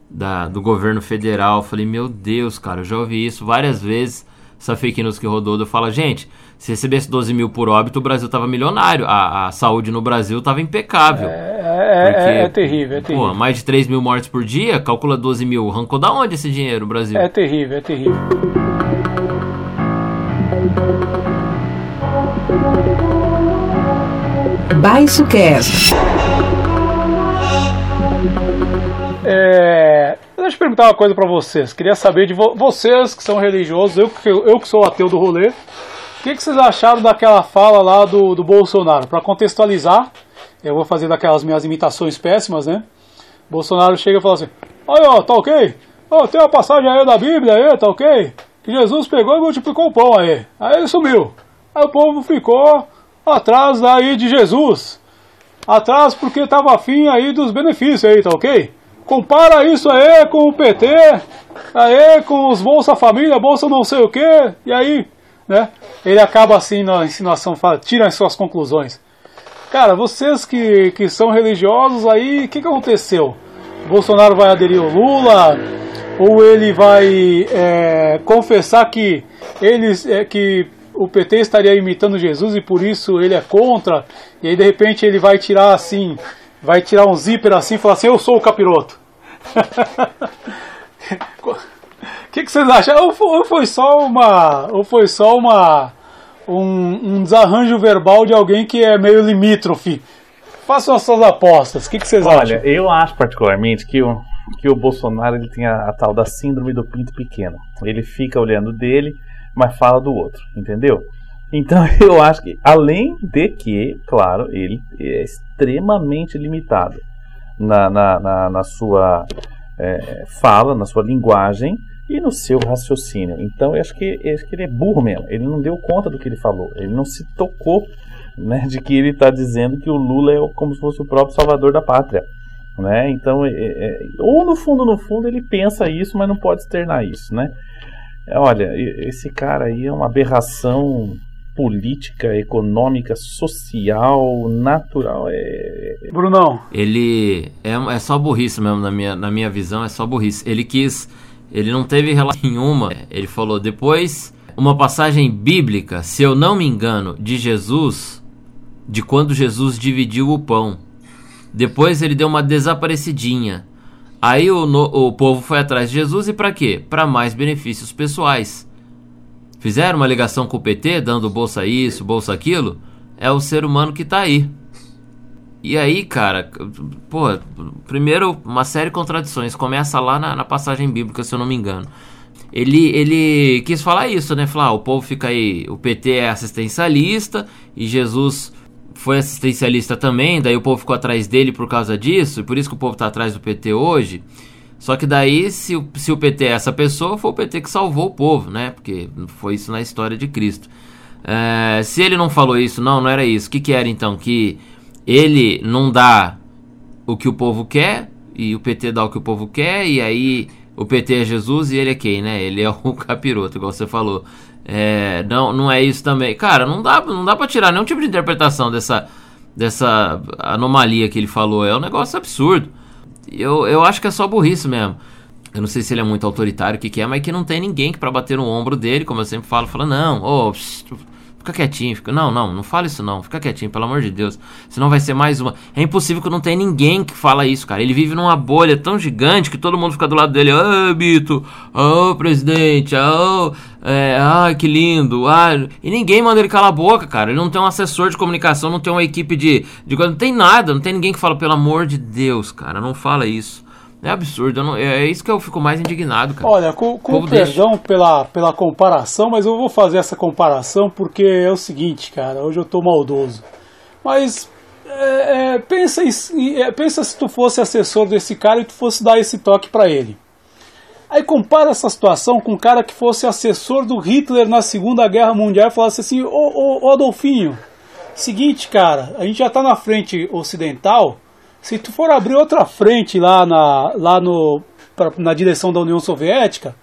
da, do governo federal. Falei, meu Deus, cara, eu já ouvi isso várias vezes. Essa fake news que rodou, eu falo, gente, se recebesse 12 mil por óbito, o Brasil tava milionário. A, a saúde no Brasil tava impecável. É, é, é porque, é, é terrível, é terrível. Pô, mais de 3 mil mortes por dia, calcula 12 mil. Arrancou da onde esse dinheiro, no Brasil? É terrível, é terrível. Baixo Cast. É, deixa eu perguntar uma coisa para vocês. Queria saber de vo vocês que são religiosos, eu, eu, eu que sou ateu do rolê. O que, que, vocês acharam daquela fala lá do, do Bolsonaro? Para contextualizar, eu vou fazer daquelas minhas imitações péssimas, né? Bolsonaro chega e fala assim: Olha, ó, tá ok? Ó, tem uma passagem aí da Bíblia aí, tá ok? Que Jesus pegou e multiplicou o pão aí. Aí ele sumiu. Aí o povo ficou atrás aí de Jesus. Atrás porque tava afim aí dos benefícios aí, tá ok? Compara isso aí com o PT, aí com os Bolsa Família, Bolsa não sei o que, e aí né? Ele acaba assim na insinuação, fala, tira as suas conclusões. Cara, vocês que, que são religiosos aí, o que, que aconteceu? Bolsonaro vai aderir ao Lula? Ou ele vai é, confessar que, eles, é, que o PT estaria imitando Jesus e por isso ele é contra? E aí de repente ele vai tirar assim, vai tirar um zíper assim e falar assim, eu sou o capiroto. O que, que, vocês acham? Ou foi, ou foi, só uma. Ou foi só uma. Um, um, desarranjo verbal de alguém que é meio limítrofe? Façam as suas apostas. O que, que vocês Olha, acham? Olha, eu acho particularmente que o, que o Bolsonaro ele tem a, a tal da síndrome do pinto pequeno. Ele fica olhando dele, mas fala do outro, entendeu? Então eu acho que, além de que, claro, ele é extremamente limitado na, na, na, na sua é, fala, na sua linguagem, e no seu raciocínio. Então, eu acho que, eu acho que ele é burro mesmo. Ele não deu conta do que ele falou. Ele não se tocou né, de que ele está dizendo que o Lula é como se fosse o próprio salvador da pátria. Né? Então, é, é, ou no fundo, no fundo, ele pensa isso, mas não pode externar isso. Né? É, olha, esse cara aí é uma aberração política, econômica, social, natural. É... Brunão. Ele é, é só burrice mesmo, na minha, na minha visão, é só burrice. Ele quis ele não teve relação nenhuma. Ele falou depois uma passagem bíblica, se eu não me engano, de Jesus, de quando Jesus dividiu o pão. Depois ele deu uma desaparecidinha. Aí o, no, o povo foi atrás de Jesus e para quê? Para mais benefícios pessoais. Fizeram uma ligação com o PT, dando bolsa isso, bolsa aquilo. É o ser humano que tá aí. E aí, cara, pô, primeiro, uma série de contradições. Começa lá na, na, passagem bíblica, se eu não me engano. Ele, ele quis falar isso, né? Falar, ah, o povo fica aí, o PT é assistencialista e Jesus foi assistencialista também, daí o povo ficou atrás dele por causa disso, e por isso que o povo tá atrás do PT hoje. Só que daí, se, o, se o PT é essa pessoa, foi o PT que salvou o povo, né? Porque foi isso na história de Cristo. É, se ele não falou isso, não, não era isso. O que, que era então? Que ele não dá o que o povo quer e o PT dá o que o povo quer e aí o PT é Jesus e ele é quem, né? Ele é o capiroto, igual você falou. É, não, não é isso também. Cara, não dá, não dá pra tirar nenhum tipo de interpretação dessa, dessa anomalia que ele falou. É um negócio absurdo. Eu, eu acho que é só burrice mesmo. Eu não sei se ele é muito autoritário, o que, que é, mas que não tem ninguém que para bater no ombro dele, como eu sempre falo, fala, não, ô, oh, fica quietinho, fica, não, não, não fala isso não, fica quietinho, pelo amor de Deus. Senão vai ser mais uma. É impossível que não tenha ninguém que fala isso, cara. Ele vive numa bolha tão gigante que todo mundo fica do lado dele, ah, Bito, oh, presidente, oh, é, ah, que lindo, ah, e ninguém manda ele calar a boca, cara. Ele não tem um assessor de comunicação, não tem uma equipe de, de não tem nada, não tem ninguém que fala, pelo amor de Deus, cara, não fala isso. É absurdo, não, é, é isso que eu fico mais indignado, cara. Olha, com, com perdão pela, pela comparação, mas eu vou fazer essa comparação porque é o seguinte, cara, hoje eu tô maldoso. Mas é, é, pensa, em, é, pensa se tu fosse assessor desse cara e tu fosse dar esse toque para ele. Aí compara essa situação com um cara que fosse assessor do Hitler na Segunda Guerra Mundial e falasse assim, ô, ô, ô Adolfinho, seguinte cara, a gente já tá na frente ocidental, se tu for abrir outra frente lá na, lá no, pra, na direção da União Soviética,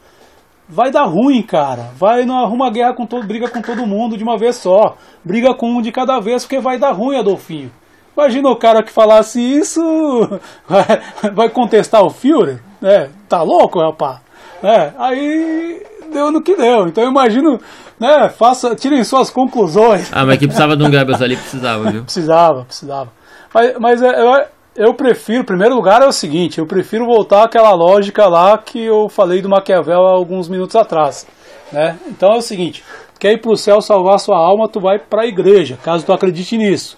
vai dar ruim, cara. Vai não arruma guerra com todo, briga com todo mundo de uma vez só. Briga com um de cada vez, porque vai dar ruim, Adolfinho. Imagina o cara que falasse isso, vai, vai contestar o Führer, né? Tá louco, rapaz? É, aí deu no que deu. Então eu imagino, né? Faça, tirem suas conclusões. Ah, mas que precisava de um Goebbels ali, precisava, viu? precisava, precisava. Mas, mas é, eu, eu prefiro, em primeiro lugar, é o seguinte: eu prefiro voltar àquela lógica lá que eu falei do Maquiavel há alguns minutos atrás. Né? Então é o seguinte: quer ir para o céu salvar sua alma, tu vai para a igreja, caso tu acredite nisso.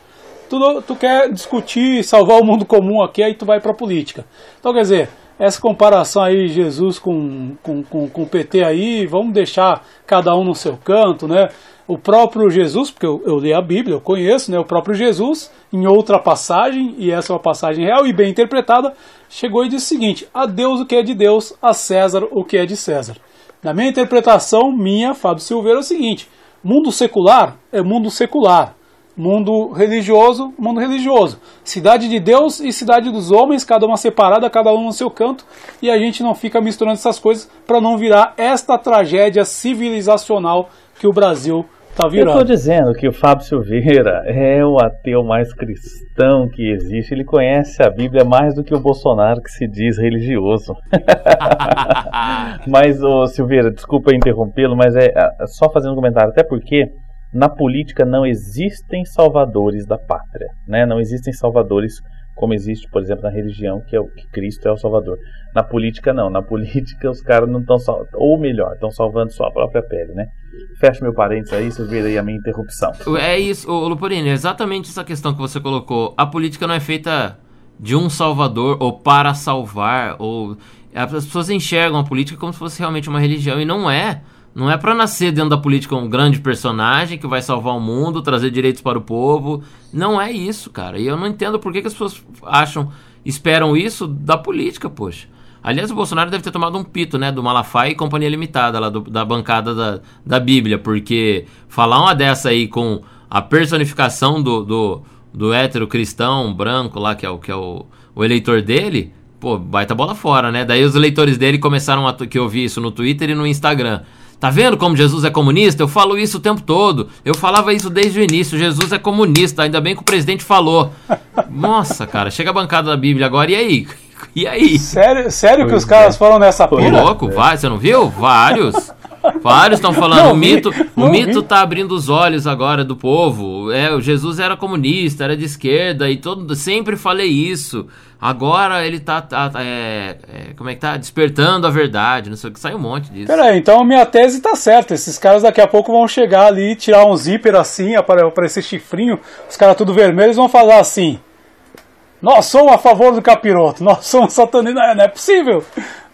Tu, tu quer discutir, salvar o mundo comum aqui, aí tu vai para a política. Então quer dizer, essa comparação aí, Jesus com, com, com, com o PT aí, vamos deixar cada um no seu canto, né? O próprio Jesus, porque eu, eu a Bíblia, eu conheço, né, o próprio Jesus, em outra passagem, e essa é uma passagem real e bem interpretada, chegou e disse o seguinte: a Deus o que é de Deus, a César o que é de César. Na minha interpretação, minha, Fábio Silveira, é o seguinte: mundo secular é mundo secular, mundo religioso, mundo religioso. Cidade de Deus e cidade dos homens, cada uma separada, cada um no seu canto, e a gente não fica misturando essas coisas para não virar esta tragédia civilizacional que o Brasil Tá virando. Eu estou dizendo que o Fábio Silveira é o ateu mais cristão que existe. Ele conhece a Bíblia mais do que o Bolsonaro, que se diz religioso. mas, ô, Silveira, desculpa interrompê-lo, mas é, é só fazendo um comentário. Até porque na política não existem salvadores da pátria. Né? Não existem salvadores como existe, por exemplo, na religião, que é o que Cristo é o Salvador. Na política não, na política os caras não estão ou melhor, estão salvando sua própria pele, né? Fecha meu parênteses aí, verem aí a minha interrupção. É isso, Luporini, é exatamente essa questão que você colocou. A política não é feita de um salvador ou para salvar, ou as pessoas enxergam a política como se fosse realmente uma religião e não é. Não é para nascer dentro da política um grande personagem que vai salvar o mundo, trazer direitos para o povo. Não é isso, cara. E eu não entendo por que, que as pessoas acham, esperam isso da política, poxa. Aliás, o Bolsonaro deve ter tomado um pito, né, do Malafaia e Companhia Limitada, lá do, da bancada da, da Bíblia, porque falar uma dessa aí com a personificação do, do, do hétero cristão branco lá, que é o, que é o, o eleitor dele, pô, baita bola fora, né? Daí os eleitores dele começaram a que eu isso no Twitter e no Instagram. Tá vendo como Jesus é comunista? Eu falo isso o tempo todo. Eu falava isso desde o início. Jesus é comunista. Ainda bem que o presidente falou. Nossa, cara, chega a bancada da Bíblia agora e aí? E aí? Sério, sério que os caras é. falam nessa pira? louco, vai, você não viu? Vários. Vários estão falando, não, o mito, o mito tá abrindo os olhos agora do povo. É, o Jesus era comunista, era de esquerda e todo, sempre falei isso. Agora ele tá, tá é, é, como é que tá despertando a verdade, não sei o que sai um monte disso. Peraí, então a minha tese tá certa. Esses caras daqui a pouco vão chegar ali, tirar um zíper assim, aparecer chifrinho, os caras tudo vermelhos vão falar assim: "Nós somos a favor do capiroto, nós somos satanistas". Não, é possível.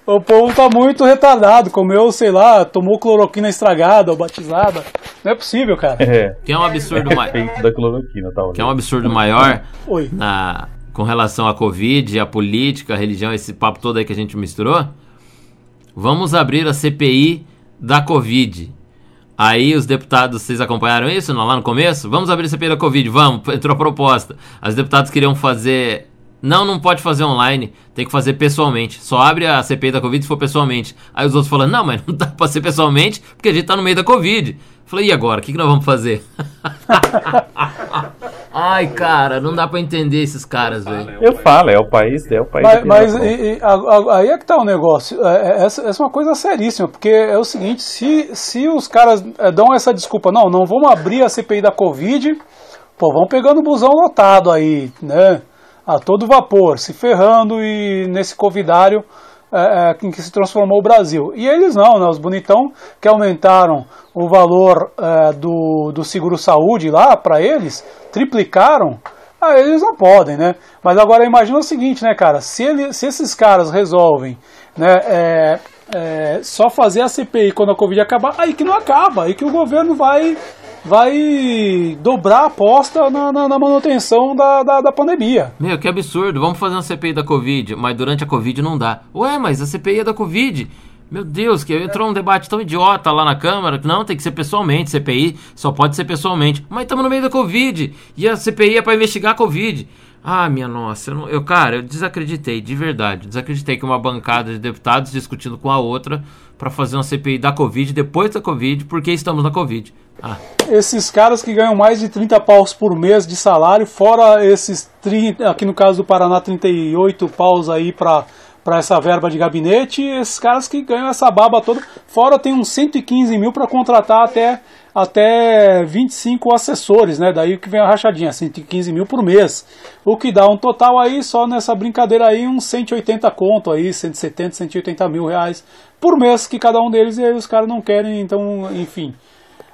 O povo tá muito retardado, comeu, sei lá, tomou cloroquina estragada ou batizada. Não é possível, cara. É. Que é um absurdo maior. da cloroquina, tá Que é um absurdo maior Oi. na com relação à Covid, a política, a religião, esse papo todo aí que a gente misturou. Vamos abrir a CPI da Covid. Aí os deputados, vocês acompanharam isso lá no começo? Vamos abrir a CPI da Covid, vamos, entrou a proposta. Os deputados queriam fazer não, não pode fazer online, tem que fazer pessoalmente. Só abre a CPI da Covid se for pessoalmente. Aí os outros falam, não, mas não dá pra ser pessoalmente porque a gente tá no meio da Covid. falei, e agora? O que, que nós vamos fazer? Ai, cara, não dá pra entender esses caras, velho. Eu falo, é o país, é o país. Mas, mas e, e, a, a, aí é que tá o negócio. É, é, essa, essa é uma coisa seríssima, porque é o seguinte: se, se os caras é, dão essa desculpa, não, não vamos abrir a CPI da Covid, pô, vão pegando o busão lotado aí, né? A todo vapor, se ferrando e nesse covidário é, é, em que se transformou o Brasil. E eles não, né? Os bonitão que aumentaram o valor é, do, do seguro-saúde lá para eles, triplicaram, ah, eles não podem, né? Mas agora imagina o seguinte, né, cara? Se, ele, se esses caras resolvem né, é, é, só fazer a CPI quando a Covid acabar, aí que não acaba, aí que o governo vai vai dobrar a aposta na, na, na manutenção da, da, da, pandemia. Meu, que absurdo. Vamos fazer uma CPI da Covid, mas durante a Covid não dá. Ué, mas a CPI é da Covid. Meu Deus, que entrou um debate tão idiota lá na Câmara que não, tem que ser pessoalmente. CPI só pode ser pessoalmente. Mas estamos no meio da Covid. E a CPI é para investigar a Covid. Ah, minha nossa, eu, não, eu, cara, eu desacreditei, de verdade. Desacreditei que uma bancada de deputados discutindo com a outra para fazer uma CPI da Covid depois da Covid, porque estamos na Covid. Ah. Esses caras que ganham mais de 30 paus por mês de salário, fora esses 30, aqui no caso do Paraná, 38 paus aí para para essa verba de gabinete, esses caras que ganham essa baba toda, fora tem uns 115 mil para contratar até, até 25 assessores, né? Daí que vem a rachadinha, 115 mil por mês. O que dá um total aí, só nessa brincadeira aí, uns 180 conto aí, 170, 180 mil reais por mês que cada um deles, e aí os caras não querem, então, enfim.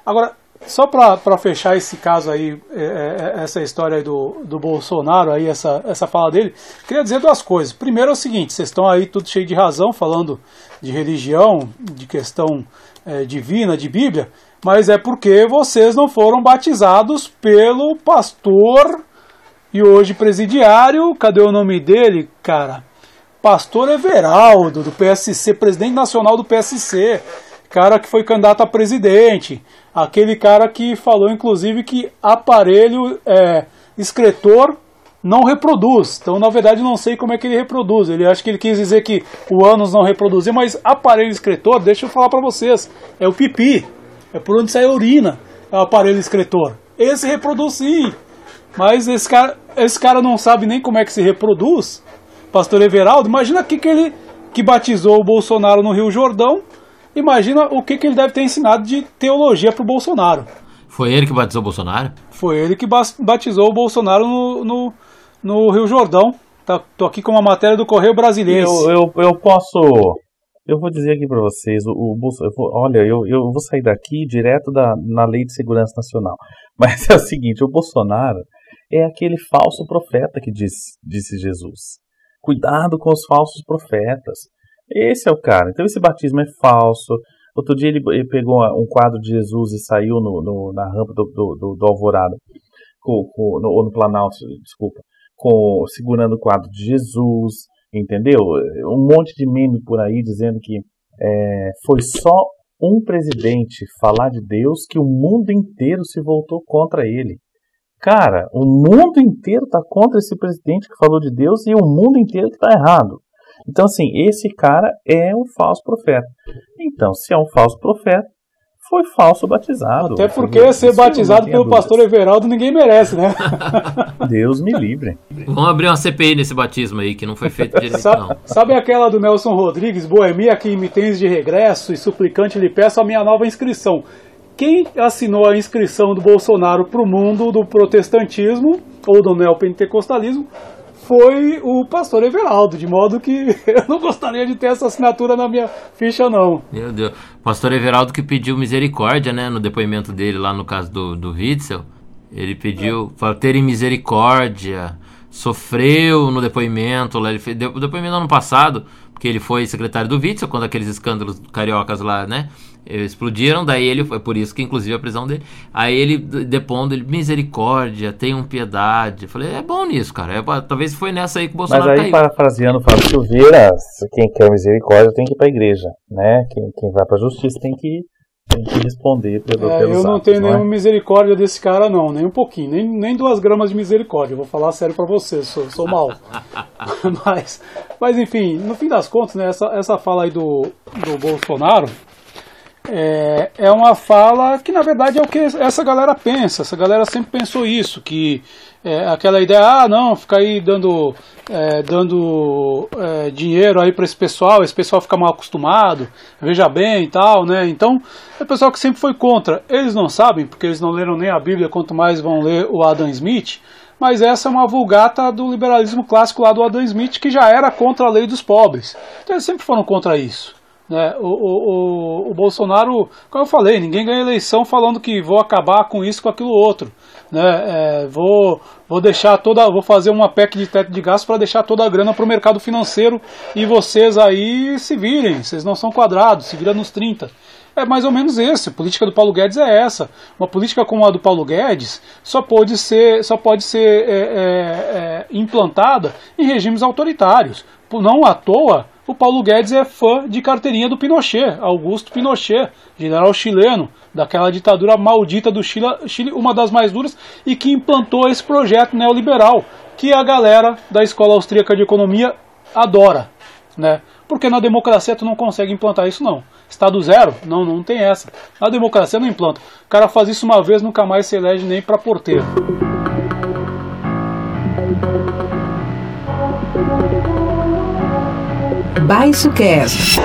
Agora, só para fechar esse caso aí, é, é, é, essa história aí do, do Bolsonaro, aí, essa, essa fala dele, queria dizer duas coisas. Primeiro é o seguinte, vocês estão aí tudo cheio de razão, falando de religião, de questão é, divina, de Bíblia, mas é porque vocês não foram batizados pelo pastor e hoje presidiário, cadê o nome dele, cara? Pastor Everaldo, do PSC, presidente nacional do PSC, cara que foi candidato a presidente aquele cara que falou inclusive que aparelho é, excretor não reproduz. Então, na verdade, não sei como é que ele reproduz. Ele acho que ele quis dizer que o ânus não reproduzir, mas aparelho excretor, deixa eu falar para vocês, é o pipi, é por onde sai a urina, é o aparelho excretor. Esse reproduz sim, mas esse cara, esse cara não sabe nem como é que se reproduz. Pastor Everaldo, imagina que que ele que batizou o Bolsonaro no Rio Jordão Imagina o que, que ele deve ter ensinado de teologia para o Bolsonaro. Foi ele que batizou o Bolsonaro? Foi ele que batizou o Bolsonaro no, no, no Rio Jordão. Tá, tô aqui com uma matéria do Correio Brasileiro. Eu, eu, eu posso. Eu vou dizer aqui para vocês, o, o vou, olha, eu, eu vou sair daqui direto da, na Lei de Segurança Nacional. Mas é o seguinte, o Bolsonaro é aquele falso profeta que diz, disse Jesus. Cuidado com os falsos profetas. Esse é o cara. Então esse batismo é falso. Outro dia ele, ele pegou um quadro de Jesus e saiu no, no na rampa do, do, do Alvorada, com, com, no, ou no Planalto, desculpa, com, segurando o quadro de Jesus, entendeu? Um monte de meme por aí dizendo que é, foi só um presidente falar de Deus que o mundo inteiro se voltou contra ele. Cara, o mundo inteiro está contra esse presidente que falou de Deus e o mundo inteiro que está errado. Então, assim, esse cara é um falso profeta. Então, se é um falso profeta, foi falso batizado. Até porque ser batizado pelo pastor Everaldo ninguém merece, né? Deus me livre. Vamos abrir uma CPI nesse batismo aí, que não foi feito direito, sabe, não. Sabe aquela do Nelson Rodrigues, Boemia, que me tens de regresso e suplicante lhe peço a minha nova inscrição. Quem assinou a inscrição do Bolsonaro para o mundo do protestantismo ou do neopentecostalismo foi o pastor Everaldo, de modo que eu não gostaria de ter essa assinatura na minha ficha, não. Meu Deus. Pastor Everaldo que pediu misericórdia, né, no depoimento dele lá no caso do, do Witzel. Ele pediu é. para terem misericórdia, sofreu no depoimento, lá ele fez, o depoimento no ano passado, porque ele foi secretário do Witzel, quando aqueles escândalos cariocas lá, né, explodiram, daí ele foi por isso que inclusive a prisão dele. Aí ele depondo, ele misericórdia, tenham piedade. Eu falei, é bom nisso, cara. É, talvez foi nessa aí que o Bolsonaro Mas aí, caiu. parafraseando o Fábio Silveira, quem quer misericórdia tem que ir para a igreja, né? Quem, quem vai para a justiça tem que tem que responder pelo, é, pelos Eu não atos, tenho não nenhuma é? misericórdia desse cara, não, nem um pouquinho, nem, nem duas gramas de misericórdia. Vou falar sério para você, sou, sou mal. mas, mas enfim, no fim das contas, né, essa, essa fala aí do, do Bolsonaro, é, é uma fala que na verdade é o que essa galera pensa. Essa galera sempre pensou isso, que é, aquela ideia, ah, não, ficar aí dando, é, dando é, dinheiro aí para esse pessoal, esse pessoal fica mal acostumado, veja bem e tal, né? Então, é o pessoal que sempre foi contra. Eles não sabem, porque eles não leram nem a Bíblia, quanto mais vão ler o Adam Smith, mas essa é uma vulgata do liberalismo clássico lá do Adam Smith, que já era contra a lei dos pobres. Então, eles sempre foram contra isso. Né? O, o, o, o Bolsonaro, como eu falei, ninguém ganha eleição falando que vou acabar com isso, com aquilo outro né? É, vou, vou deixar toda, vou fazer uma PEC de teto de gastos para deixar toda a grana para o mercado financeiro e vocês aí se virem, vocês não são quadrados, se vira nos 30. É mais ou menos esse. A política do Paulo Guedes é essa. Uma política como a do Paulo Guedes só pode ser, só pode ser é, é, é, implantada em regimes autoritários. Não à toa, o Paulo Guedes é fã de carteirinha do Pinochet, Augusto Pinochet, general chileno, daquela ditadura maldita do Chile, uma das mais duras, e que implantou esse projeto neoliberal, que a galera da Escola Austríaca de Economia adora, né? Porque na democracia tu não consegue implantar isso não. Estado zero? Não, não tem essa. Na democracia não implanta. O cara faz isso uma vez, nunca mais se elege nem para porteiro. Baixo Cast.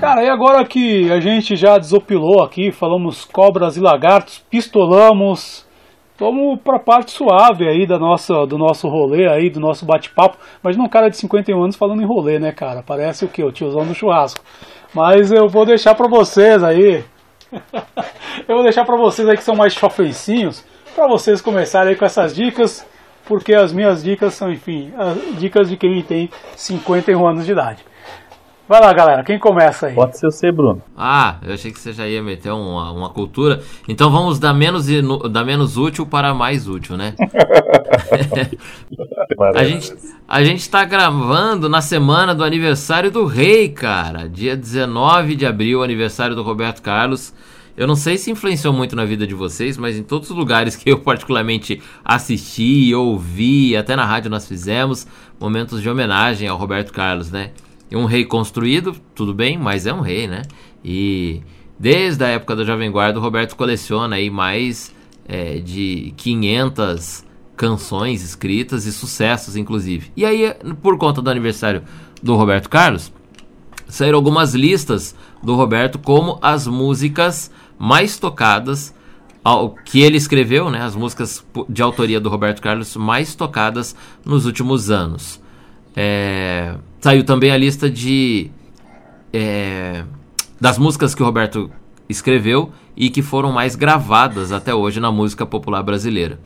Cara, e agora que a gente já desopilou aqui, falamos cobras e lagartos, pistolamos, vamos pra parte suave aí da nossa, do nosso rolê aí, do nosso bate-papo. Imagina um cara de 51 anos falando em rolê, né, cara? Parece o que? O tiozão do churrasco. Mas eu vou deixar pra vocês aí. eu vou deixar pra vocês aí que são mais chofeicinhos, pra vocês começarem aí com essas dicas, porque as minhas dicas são, enfim, dicas de quem tem 51 anos de idade. Vai lá, galera, quem começa aí? Pode ser você, Bruno. Ah, eu achei que você já ia meter uma, uma cultura. Então vamos da menos, da menos útil para mais útil, né? a, gente, a gente tá gravando na semana do aniversário do rei, cara. Dia 19 de abril, aniversário do Roberto Carlos. Eu não sei se influenciou muito na vida de vocês, mas em todos os lugares que eu particularmente assisti, ouvi, até na rádio nós fizemos momentos de homenagem ao Roberto Carlos, né? um rei construído, tudo bem, mas é um rei, né? E desde a época da Jovem Guarda, o Roberto coleciona aí mais é, de 500 canções escritas e sucessos, inclusive. E aí, por conta do aniversário do Roberto Carlos, saíram algumas listas do Roberto como as músicas mais tocadas ao, que ele escreveu, né? As músicas de autoria do Roberto Carlos mais tocadas nos últimos anos. É, saiu também a lista de é, das músicas que o Roberto escreveu e que foram mais gravadas até hoje na música popular brasileira.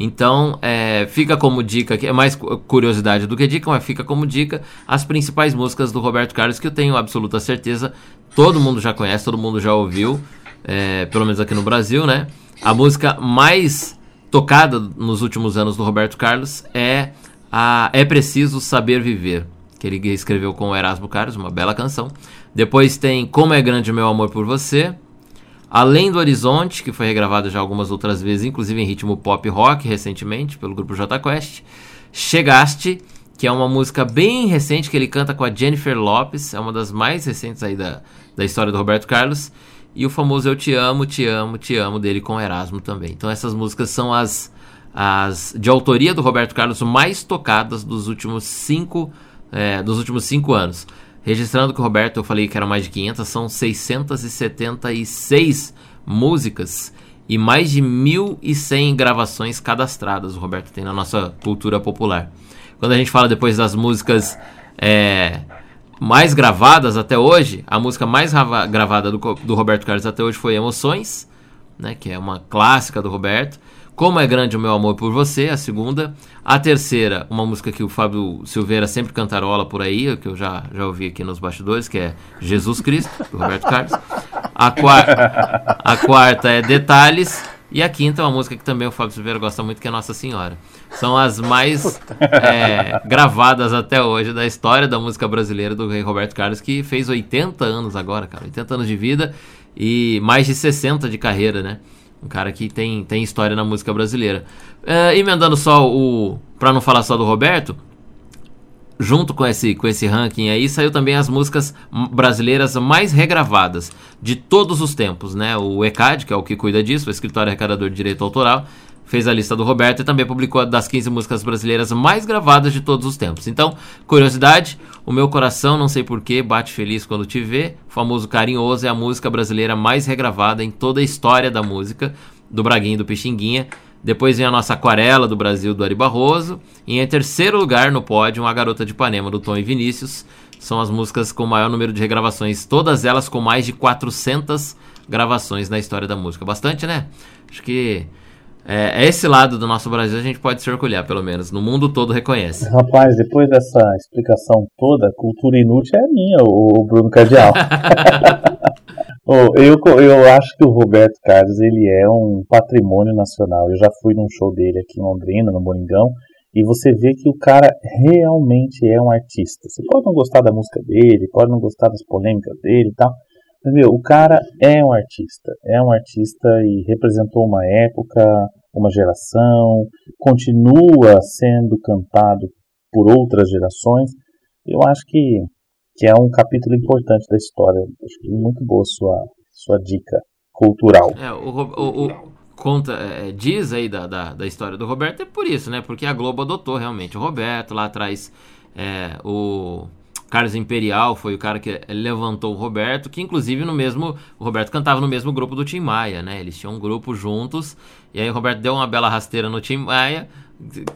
Então, é, fica como dica, que é mais curiosidade do que dica, mas fica como dica as principais músicas do Roberto Carlos que eu tenho absoluta certeza todo mundo já conhece, todo mundo já ouviu, é, pelo menos aqui no Brasil, né? A música mais tocada nos últimos anos do Roberto Carlos é a É Preciso Saber Viver, que ele escreveu com o Erasmo Carlos, uma bela canção. Depois tem Como é Grande Meu Amor por Você, Além do Horizonte, que foi regravado já algumas outras vezes, inclusive em ritmo pop rock recentemente, pelo grupo J Quest. Chegaste, que é uma música bem recente que ele canta com a Jennifer Lopes, é uma das mais recentes aí da, da história do Roberto Carlos. E o famoso Eu Te Amo, Te Amo, Te Amo dele com Erasmo também. Então essas músicas são as as de autoria do Roberto Carlos mais tocadas dos últimos cinco, é, dos últimos cinco anos. Registrando que o Roberto, eu falei que eram mais de 500, são 676 músicas e mais de 1.100 gravações cadastradas o Roberto tem na nossa cultura popular. Quando a gente fala depois das músicas é, mais gravadas até hoje, a música mais gravada do, do Roberto Carlos até hoje foi Emoções, né, que é uma clássica do Roberto. Como é Grande o Meu Amor por Você, a segunda. A terceira, uma música que o Fábio Silveira sempre cantarola por aí, que eu já, já ouvi aqui nos bastidores, que é Jesus Cristo, do Roberto Carlos. A, quarta, a quarta é Detalhes. E a quinta é uma música que também o Fábio Silveira gosta muito, que é Nossa Senhora. São as mais é, gravadas até hoje da história da música brasileira do rei Roberto Carlos, que fez 80 anos agora, cara. 80 anos de vida e mais de 60 de carreira, né? Um cara que tem, tem história na música brasileira. É, emendando só o. Pra não falar só do Roberto, junto com esse, com esse ranking aí, saiu também as músicas brasileiras mais regravadas de todos os tempos, né? O ECAD, que é o que cuida disso, o Escritório Arrecadador de Direito Autoral, fez a lista do Roberto e também publicou das 15 músicas brasileiras mais gravadas de todos os tempos. Então, curiosidade, o meu coração, não sei porquê, bate feliz quando te vê. O famoso Carinhoso é a música brasileira mais regravada em toda a história da música, do Braguinho e do Pixinguinha. Depois vem a nossa Aquarela do Brasil, do Ari Barroso. E em terceiro lugar no pódio, A Garota de Ipanema, do Tom e Vinícius. São as músicas com maior número de regravações, todas elas com mais de 400 gravações na história da música. Bastante, né? Acho que é, esse lado do nosso Brasil a gente pode se orgulhar, pelo menos. No mundo todo reconhece. Rapaz, depois dessa explicação toda, cultura inútil é minha, o Bruno Cardial. oh, eu, eu acho que o Roberto Carlos ele é um patrimônio nacional. Eu já fui num show dele aqui em Londrina, no Moringão, e você vê que o cara realmente é um artista. Você pode não gostar da música dele, pode não gostar das polêmicas dele e tal, mas, meu, o cara é um artista, é um artista e representou uma época, uma geração, continua sendo cantado por outras gerações. Eu acho que, que é um capítulo importante da história. Acho que muito boa sua, sua dica cultural. É, o, o, o, conta, é, diz aí da, da, da, história do Roberto é por isso, né? Porque a Globo adotou realmente o Roberto lá atrás. É, o Carlos Imperial foi o cara que levantou o Roberto, que inclusive no mesmo. O Roberto cantava no mesmo grupo do Tim Maia, né? Eles tinham um grupo juntos. E aí o Roberto deu uma bela rasteira no Tim Maia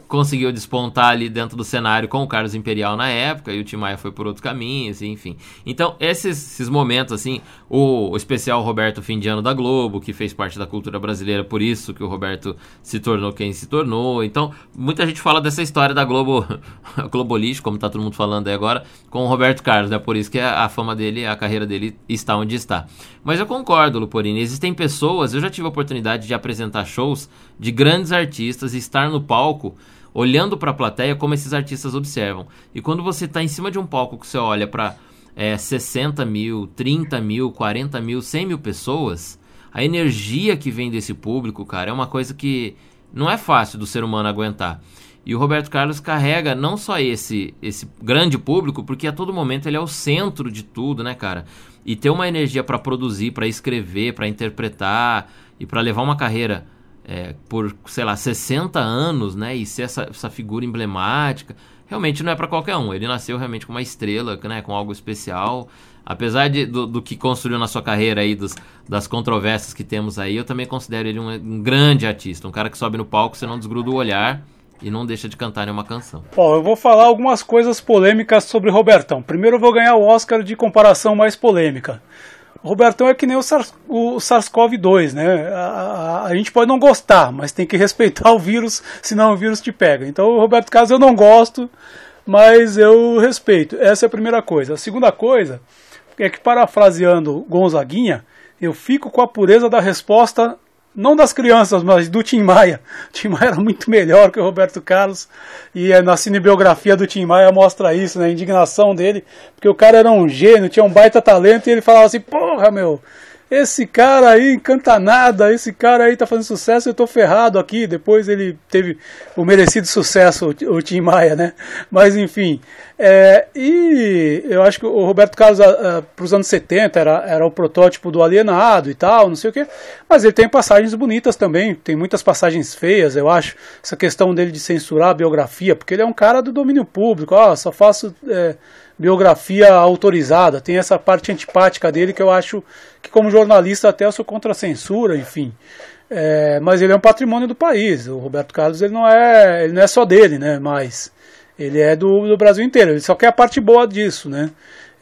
conseguiu despontar ali dentro do cenário com o Carlos Imperial na época, e o Tim Maia foi por outros caminhos, enfim. Então, esses, esses momentos, assim, o, o, especial Roberto Fim de Ano da Globo, que fez parte da cultura brasileira, por isso que o Roberto se tornou quem se tornou. Então, muita gente fala dessa história da Globo, Globolixo, como tá todo mundo falando aí agora, com o Roberto Carlos, né? Por isso que a, a fama dele, a carreira dele está onde está. Mas eu concordo, Luporini, existem pessoas, eu já tive a oportunidade de apresentar shows de grandes artistas e estar no palco olhando para a plateia como esses artistas observam. E quando você está em cima de um palco que você olha para é, 60 mil, 30 mil, 40 mil, 100 mil pessoas, a energia que vem desse público, cara, é uma coisa que não é fácil do ser humano aguentar. E o Roberto Carlos carrega não só esse esse grande público, porque a todo momento ele é o centro de tudo, né, cara? E ter uma energia para produzir, para escrever, para interpretar e para levar uma carreira é, por, sei lá, 60 anos, né? E ser essa, essa figura emblemática, realmente não é para qualquer um. Ele nasceu realmente com uma estrela, né? Com algo especial. Apesar de, do, do, que construiu na sua carreira aí, dos, das controvérsias que temos aí, eu também considero ele um, um grande artista. Um cara que sobe no palco, você não desgruda o olhar e não deixa de cantar nenhuma canção. Bom, eu vou falar algumas coisas polêmicas sobre Robertão. Primeiro eu vou ganhar o Oscar de comparação mais polêmica. Robertão é que nem o, SARS, o SARS-CoV-2, né? A, a, a, gente pode não gostar, mas tem que respeitar o vírus, senão o vírus te pega. Então, o Roberto Carlos eu não gosto, mas eu respeito. Essa é a primeira coisa. A segunda coisa é que, parafraseando Gonzaguinha, eu fico com a pureza da resposta não das crianças, mas do Tim Maia. O Tim Maia era muito melhor que o Roberto Carlos. E na cinebiografia do Tim Maia mostra isso, né, a indignação dele, porque o cara era um gênio, tinha um baita talento e ele falava assim: "Porra, meu, esse cara aí encanta nada, esse cara aí tá fazendo sucesso, eu tô ferrado aqui. Depois ele teve o merecido sucesso, o, Tim Maia, né? Mas enfim. É, e eu acho que o Roberto Carlos, para os anos 70, era, era o protótipo do alienado e tal, não sei o quê. Mas ele tem passagens bonitas também, tem muitas passagens feias, eu acho. Essa questão dele de censurar a biografia, porque ele é um cara do domínio público, ó, só faço. É, biografia autorizada, tem essa parte antipática dele que eu acho que como jornalista até eu sou contra a censura, enfim. É, mas ele é um patrimônio do país. O Roberto Carlos ele não é, ele não é só dele, né? Mas ele é do, do Brasil inteiro. Ele só quer a parte boa disso, né?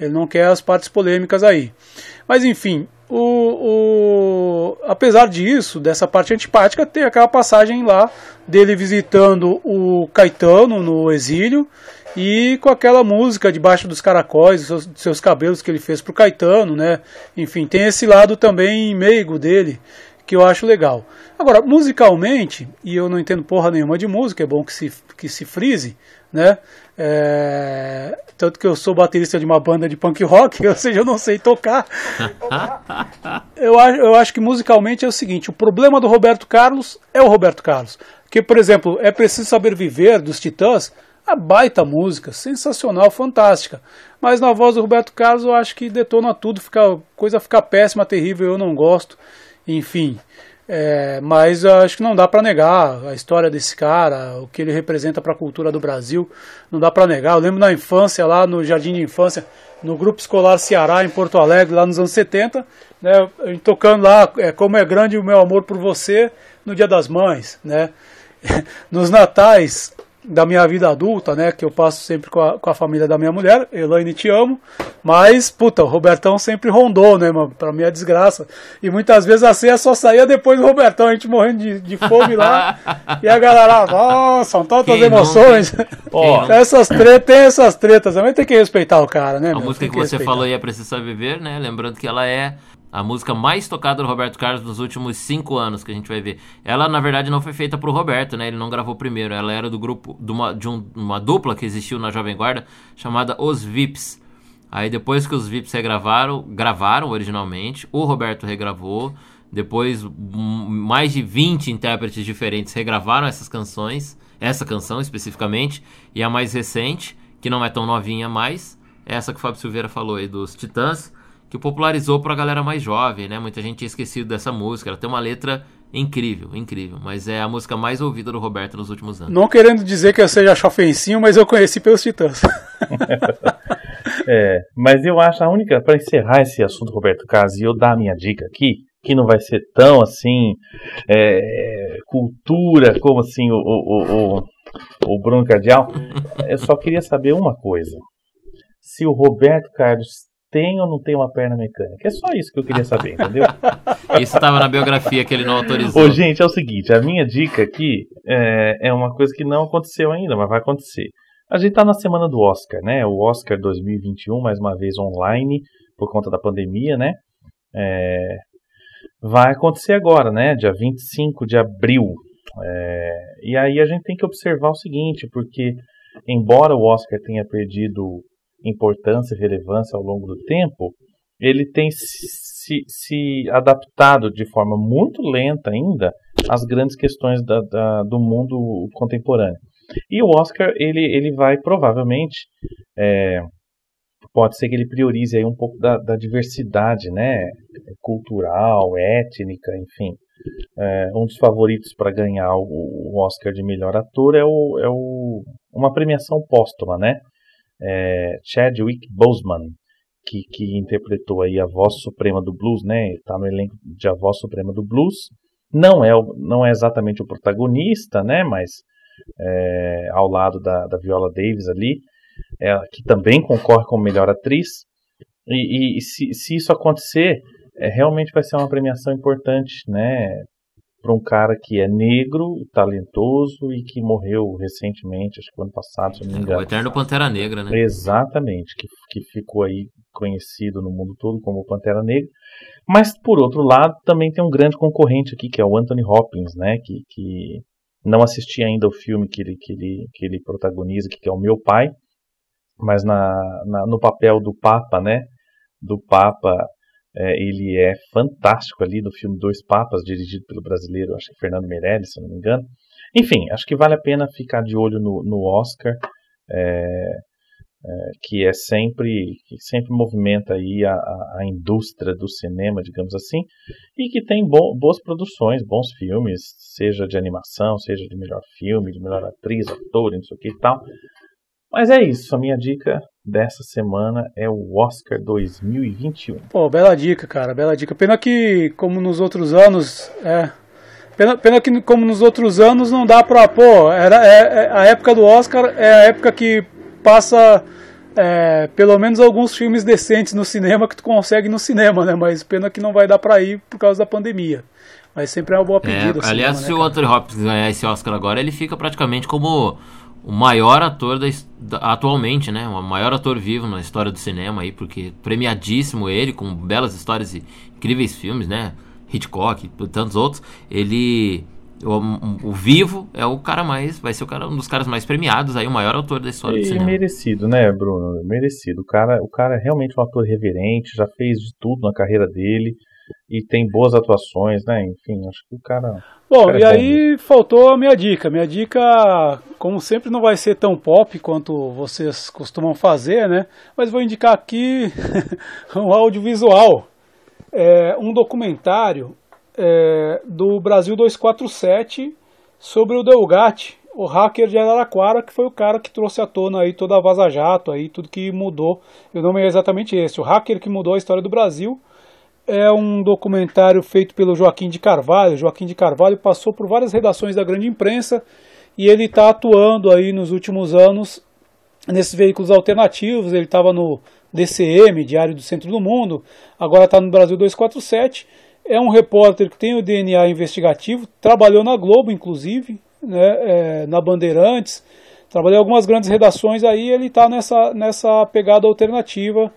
Ele não quer as partes polêmicas aí. Mas enfim, o, o, apesar disso, dessa parte antipática, tem aquela passagem lá dele visitando o Caetano no exílio e com aquela música debaixo dos caracóis, seus, seus cabelos que ele fez pro Caetano, né? Enfim, tem esse lado também meigo dele que eu acho legal. Agora, musicalmente, e eu não entendo porra nenhuma de música, é bom que se, que se frise, né? É, tanto que eu sou baterista de uma banda de punk rock, ou seja, eu não sei tocar. eu, acho, eu acho que musicalmente é o seguinte: o problema do Roberto Carlos é o Roberto Carlos. Que, por exemplo, é preciso saber viver dos Titãs a baita música, sensacional, fantástica. Mas na voz do Roberto Carlos eu acho que detona tudo, fica, coisa fica péssima, terrível, eu não gosto. Enfim, é, mas acho que não dá para negar a história desse cara, o que ele representa para a cultura do Brasil, não dá para negar. Eu lembro na infância, lá no Jardim de Infância, no Grupo Escolar Ceará, em Porto Alegre, lá nos anos 70, né, tocando lá é, Como é Grande o Meu Amor por Você, no Dia das Mães, né? Nos natais, da minha vida adulta, né? Que eu passo sempre com a, com a família da minha mulher, Elaine, te amo. Mas, puta, o Robertão sempre rondou, né, mano? Pra minha desgraça. E muitas vezes a ceia só saía depois do Robertão, a gente morrendo de, de fome lá. e a galera, nossa, são tantas Quem emoções. Ó, essas tretas, tem essas tretas, também tem que respeitar o cara, né? A meu? música que, que você respeitar. falou aí é Precisa Viver, né? Lembrando que ela é a música mais tocada do Roberto Carlos nos últimos cinco anos que a gente vai ver. Ela, na verdade, não foi feita pro Roberto, né? Ele não gravou primeiro. Ela era do grupo, de uma, de um, uma dupla que existiu na Jovem Guarda, chamada Os Vips. Aí depois que os Vips regravaram, gravaram originalmente, o Roberto regravou. Depois, mais de 20 intérpretes diferentes regravaram essas canções, essa canção especificamente, e a mais recente, que não é tão novinha mais, é essa que o Fábio Silveira falou aí dos Titãs que popularizou para a galera mais jovem, né? Muita gente tinha esquecido dessa música. Ela tem uma letra incrível, incrível. Mas é a música mais ouvida do Roberto nos últimos anos. Não querendo dizer que eu seja chofencinho, mas eu conheci pelos Titãs. é, mas eu acho a única, para encerrar esse assunto, Roberto Carlos, e eu dar a minha dica aqui, que não vai ser tão assim, é, cultura como assim o, o, o, o Bruno Cardial, eu só queria saber uma coisa. Se o Roberto Carlos tem ou não tem uma perna mecânica? É só isso que eu queria saber, entendeu? isso estava na biografia que ele não autorizou. Ô, gente, é o seguinte, a minha dica aqui é, é uma coisa que não aconteceu ainda, mas vai acontecer. A gente está na semana do Oscar, né? O Oscar 2021, mais uma vez online, por conta da pandemia, né? É, vai acontecer agora, né? Dia 25 de abril. É, e aí a gente tem que observar o seguinte, porque embora o Oscar tenha perdido importância e relevância ao longo do tempo, ele tem se, se adaptado de forma muito lenta ainda às grandes questões da, da, do mundo contemporâneo. E o Oscar ele, ele vai provavelmente é, pode ser que ele priorize aí um pouco da, da diversidade, né, cultural, étnica, enfim. É, um dos favoritos para ganhar o, o, Oscar de melhor ator é, o, é o, uma premiação póstuma, né? É, Chadwick Boseman, que, que interpretou aí a voz suprema do blues, né? Está no elenco de A Voz Suprema do Blues. Não é, não é exatamente o protagonista, né? Mas é, ao lado da, da Viola Davis ali, é, que também concorre como melhor atriz. E, e se, se isso acontecer, é, realmente vai ser uma premiação importante, né? Para um cara que é negro, talentoso e que morreu recentemente, acho que ano passado, se não me é, engano. O Eterno Pantera Negra, né? Exatamente, que, que ficou aí conhecido no mundo todo como Pantera Negra. Mas, por outro lado, também tem um grande concorrente aqui, que é o Anthony Hopkins, né? Que, que não assisti ainda o filme que ele, que ele, que ele protagoniza, que é o Meu Pai, mas na, na no papel do Papa, né? Do Papa é, ele é fantástico ali no filme Dois Papas, dirigido pelo brasileiro, acho que Fernando Meirelles, se não me engano. Enfim, acho que vale a pena ficar de olho no, no Oscar, é, é, que é sempre que sempre movimenta aí a, a, a, indústria do cinema, digamos assim, e que tem bo boas produções, bons filmes, seja de animação, seja de melhor filme, de melhor atriz, ator, não sei o que e tal. Mas é isso, a minha dica dessa semana é o Oscar 2021. Pô, bela dica, cara, bela dica. Pena que, como nos outros anos, é. Pena, pena que, como nos outros anos, não dá pra. Pô, era, é, é a época do Oscar é a época que passa. É, pelo menos alguns filmes decentes no cinema que tu consegue no cinema, né? Mas pena que não vai dar pra ir por causa da pandemia. Mas sempre é uma boa pedida. É, aliás, cinema, se né, o Anthony Hopkins ganhar esse Oscar agora, ele fica praticamente como o maior ator da, da, atualmente, né? O maior ator vivo na história do cinema aí, porque premiadíssimo ele, com belas histórias e incríveis filmes, né? Hitchcock e tantos outros. Ele. O, o, Vivo é o cara mais. Vai ser o cara, um dos caras mais premiados aí, o maior autor da história e do cinema. merecido, né, Bruno? Merecido. O cara, o cara é realmente um ator reverente, já fez de tudo na carreira dele. E tem boas atuações, né? Enfim, acho que o cara. Bom, o cara e é aí faltou a minha dica. Minha dica, como sempre, não vai ser tão pop quanto vocês costumam fazer, né? Mas vou indicar aqui um audiovisual. É, um documentário é, do Brasil 247 sobre o Delgatti, o hacker de Araraquara, que foi o cara que trouxe à tona aí toda a Vaza Jato, aí, tudo que mudou. O nome é exatamente esse, o hacker que mudou a história do Brasil. É um documentário feito pelo Joaquim de Carvalho. Joaquim de Carvalho passou por várias redações da grande imprensa e ele está atuando aí nos últimos anos nesses veículos alternativos. Ele estava no DCM, Diário do Centro do Mundo, agora está no Brasil 247. É um repórter que tem o DNA investigativo, trabalhou na Globo, inclusive, né, é, na Bandeirantes, trabalhei em algumas grandes redações aí, ele está nessa, nessa pegada alternativa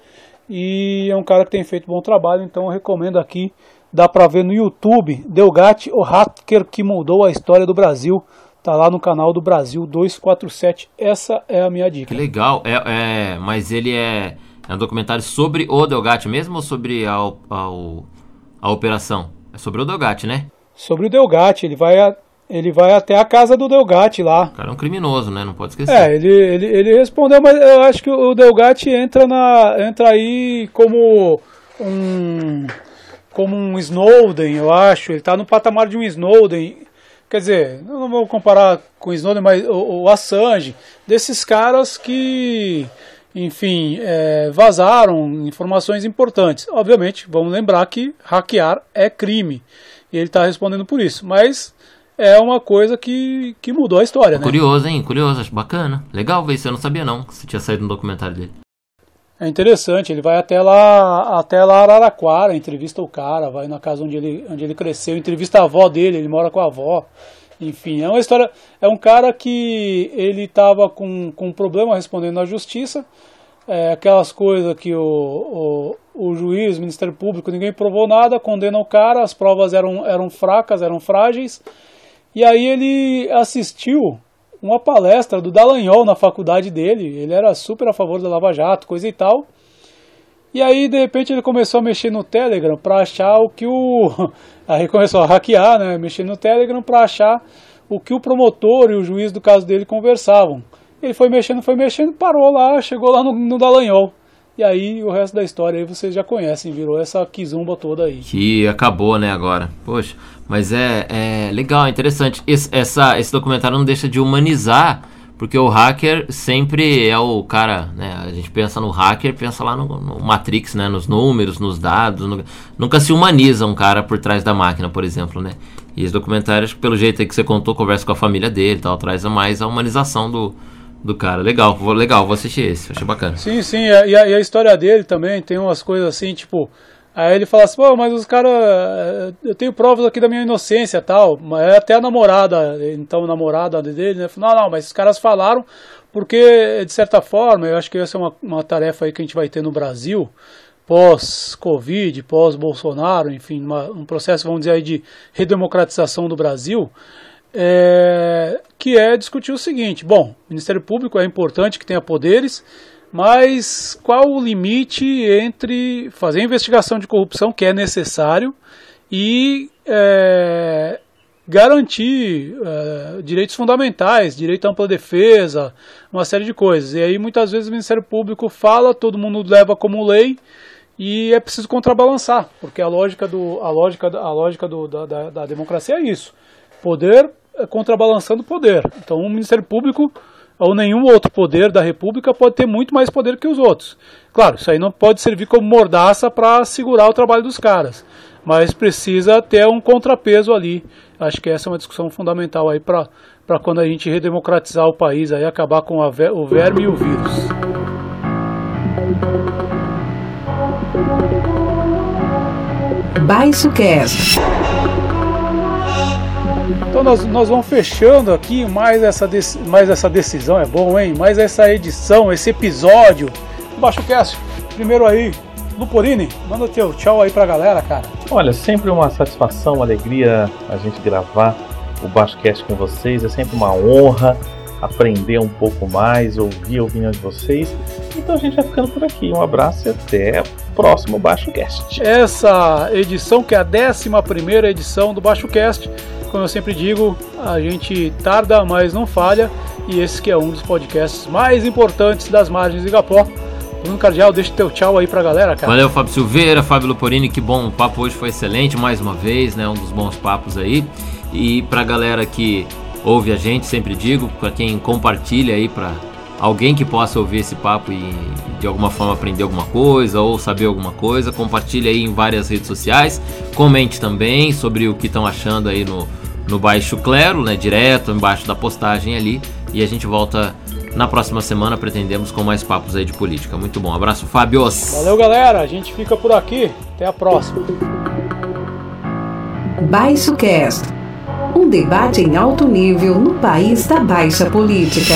e é um cara que tem feito bom trabalho, então eu recomendo aqui, dá para ver no YouTube, Delgatti, o hacker que mudou a história do Brasil, tá lá no canal do Brasil 247, essa é a minha dica. Que legal, é, é mas ele é, é um documentário sobre o Delgatti mesmo ou sobre a, a, a operação? É sobre o Delgatti, né? Sobre o Delgatti, ele vai a, ele vai até a casa do Delgatti lá. O cara é um criminoso, né? Não pode esquecer. É, ele, ele, ele respondeu, mas eu acho que o Delgatti entra, na, entra aí como um, como um Snowden, eu acho. Ele está no patamar de um Snowden. Quer dizer, não vou comparar com o Snowden, mas o, o Assange. Desses caras que, enfim, é, vazaram informações importantes. Obviamente, vamos lembrar que hackear é crime. E ele está respondendo por isso. Mas é uma coisa que, que mudou a história, né? Curioso, hein? Curioso, acho bacana. Legal ver isso, eu não sabia não, que você tinha saído no documentário dele. É interessante, ele vai até lá, até lá Araraquara, entrevista o cara, vai na casa onde ele, onde ele cresceu, entrevista a avó dele, ele mora com a avó. Enfim, é uma história. É um cara que ele estava com, com um problema respondendo na justiça, é, aquelas coisas que o, o, o, juiz, o Ministério Público, ninguém provou nada, condena o cara, as provas eram, eram fracas, eram frágeis, e aí ele assistiu uma palestra do Dallagnol na faculdade dele. Ele era super a favor da Lava Jato, coisa e tal. E aí, de repente, ele começou a mexer no Telegram para achar o que o. Aí começou a hackear, né? Mexer no Telegram para achar o que o promotor e o juiz do caso dele conversavam. Ele foi mexendo, foi mexendo, parou lá, chegou lá no, no Dallagnol. E aí o resto da história aí vocês já conhecem, virou essa quizumba toda aí. Que acabou, né, agora. Poxa, mas é, é legal, interessante. Esse, essa, esse documentário não deixa de humanizar, porque o hacker sempre é o cara, né? A gente pensa no hacker, pensa lá no, no Matrix, né? Nos números, nos dados. No, nunca se humaniza um cara por trás da máquina, por exemplo, né? E esse documentário, pelo jeito que você contou, conversa com a família dele tal, traz mais a humanização do, do cara. Legal, vou, legal, vou assistir esse, achei bacana. Sim, sim, e a, e a, história dele também tem umas coisas assim, tipo. Aí ele fala assim, pô, mas os caras. Eh, eu tenho provas aqui da minha inocência tal. Mas até a namorada, então namorada dele, né? Não, não, mas os caras falaram porque, de certa forma, eu acho que essa é uma, uma tarefa aí que a gente vai ter no Brasil, pós-Covid, pós-Bolsonaro, enfim, uma, um processo, vamos dizer aí, de redemocratização do Brasil é, que é discutir o seguinte: bom, o Ministério Público é importante que tenha poderes, mas qual o limite entre fazer investigação de corrupção, que é necessário, e é, garantir é, direitos fundamentais, direito à ampla defesa, uma série de coisas. E aí muitas vezes o Ministério Público fala, todo mundo leva como lei e é preciso contrabalançar, porque a lógica do a lógica a lógica do, da, da, da democracia é isso. Poder contrabalançando poder. Então, o Ministério Público ou nenhum outro poder da República pode ter muito mais poder que os outros. Claro, isso aí não pode servir como mordaça para segurar o trabalho dos caras, mas precisa ter um contrapeso ali. Acho que essa é uma discussão fundamental aí para quando a gente redemocratizar o país aí acabar com o verme e o vírus. Baixo Cast. Então nós, nós vamos fechando aqui mais essa, mais essa decisão, é bom, hein? Mais essa edição, esse episódio. Baixo Cast, primeiro aí, Luporini, manda teu tchau aí pra galera, cara. Olha, sempre uma satisfação, uma alegria a gente gravar o Baixo Cast com vocês, é sempre uma honra aprender um pouco mais, ouvir a opinião de vocês. Então a gente vai ficando por aqui. Um abraço e até próximo Baixo Cast. Essa edição, que é a 11 edição do Baixo Cast, como eu sempre digo, a gente tarda, mas não falha, e esse que é um dos podcasts mais importantes das margens de Igapó. Bruno Cardial, deixa teu tchau aí pra galera, cara. Valeu, Fábio Silveira, Fábio Luporini, que bom, o papo hoje foi excelente, mais uma vez, né, um dos bons papos aí. E pra galera que ouve a gente, sempre digo, para quem compartilha aí para alguém que possa ouvir esse papo e de alguma forma aprender alguma coisa ou saber alguma coisa, compartilhe aí em várias redes sociais, comente também sobre o que estão achando aí no, no Baixo Clero, né, direto embaixo da postagem ali, e a gente volta na próxima semana, pretendemos com mais papos aí de política. Muito bom, abraço Fábio. Valeu galera, a gente fica por aqui, até a próxima. Baixo Cast, um debate em alto nível no país da baixa política.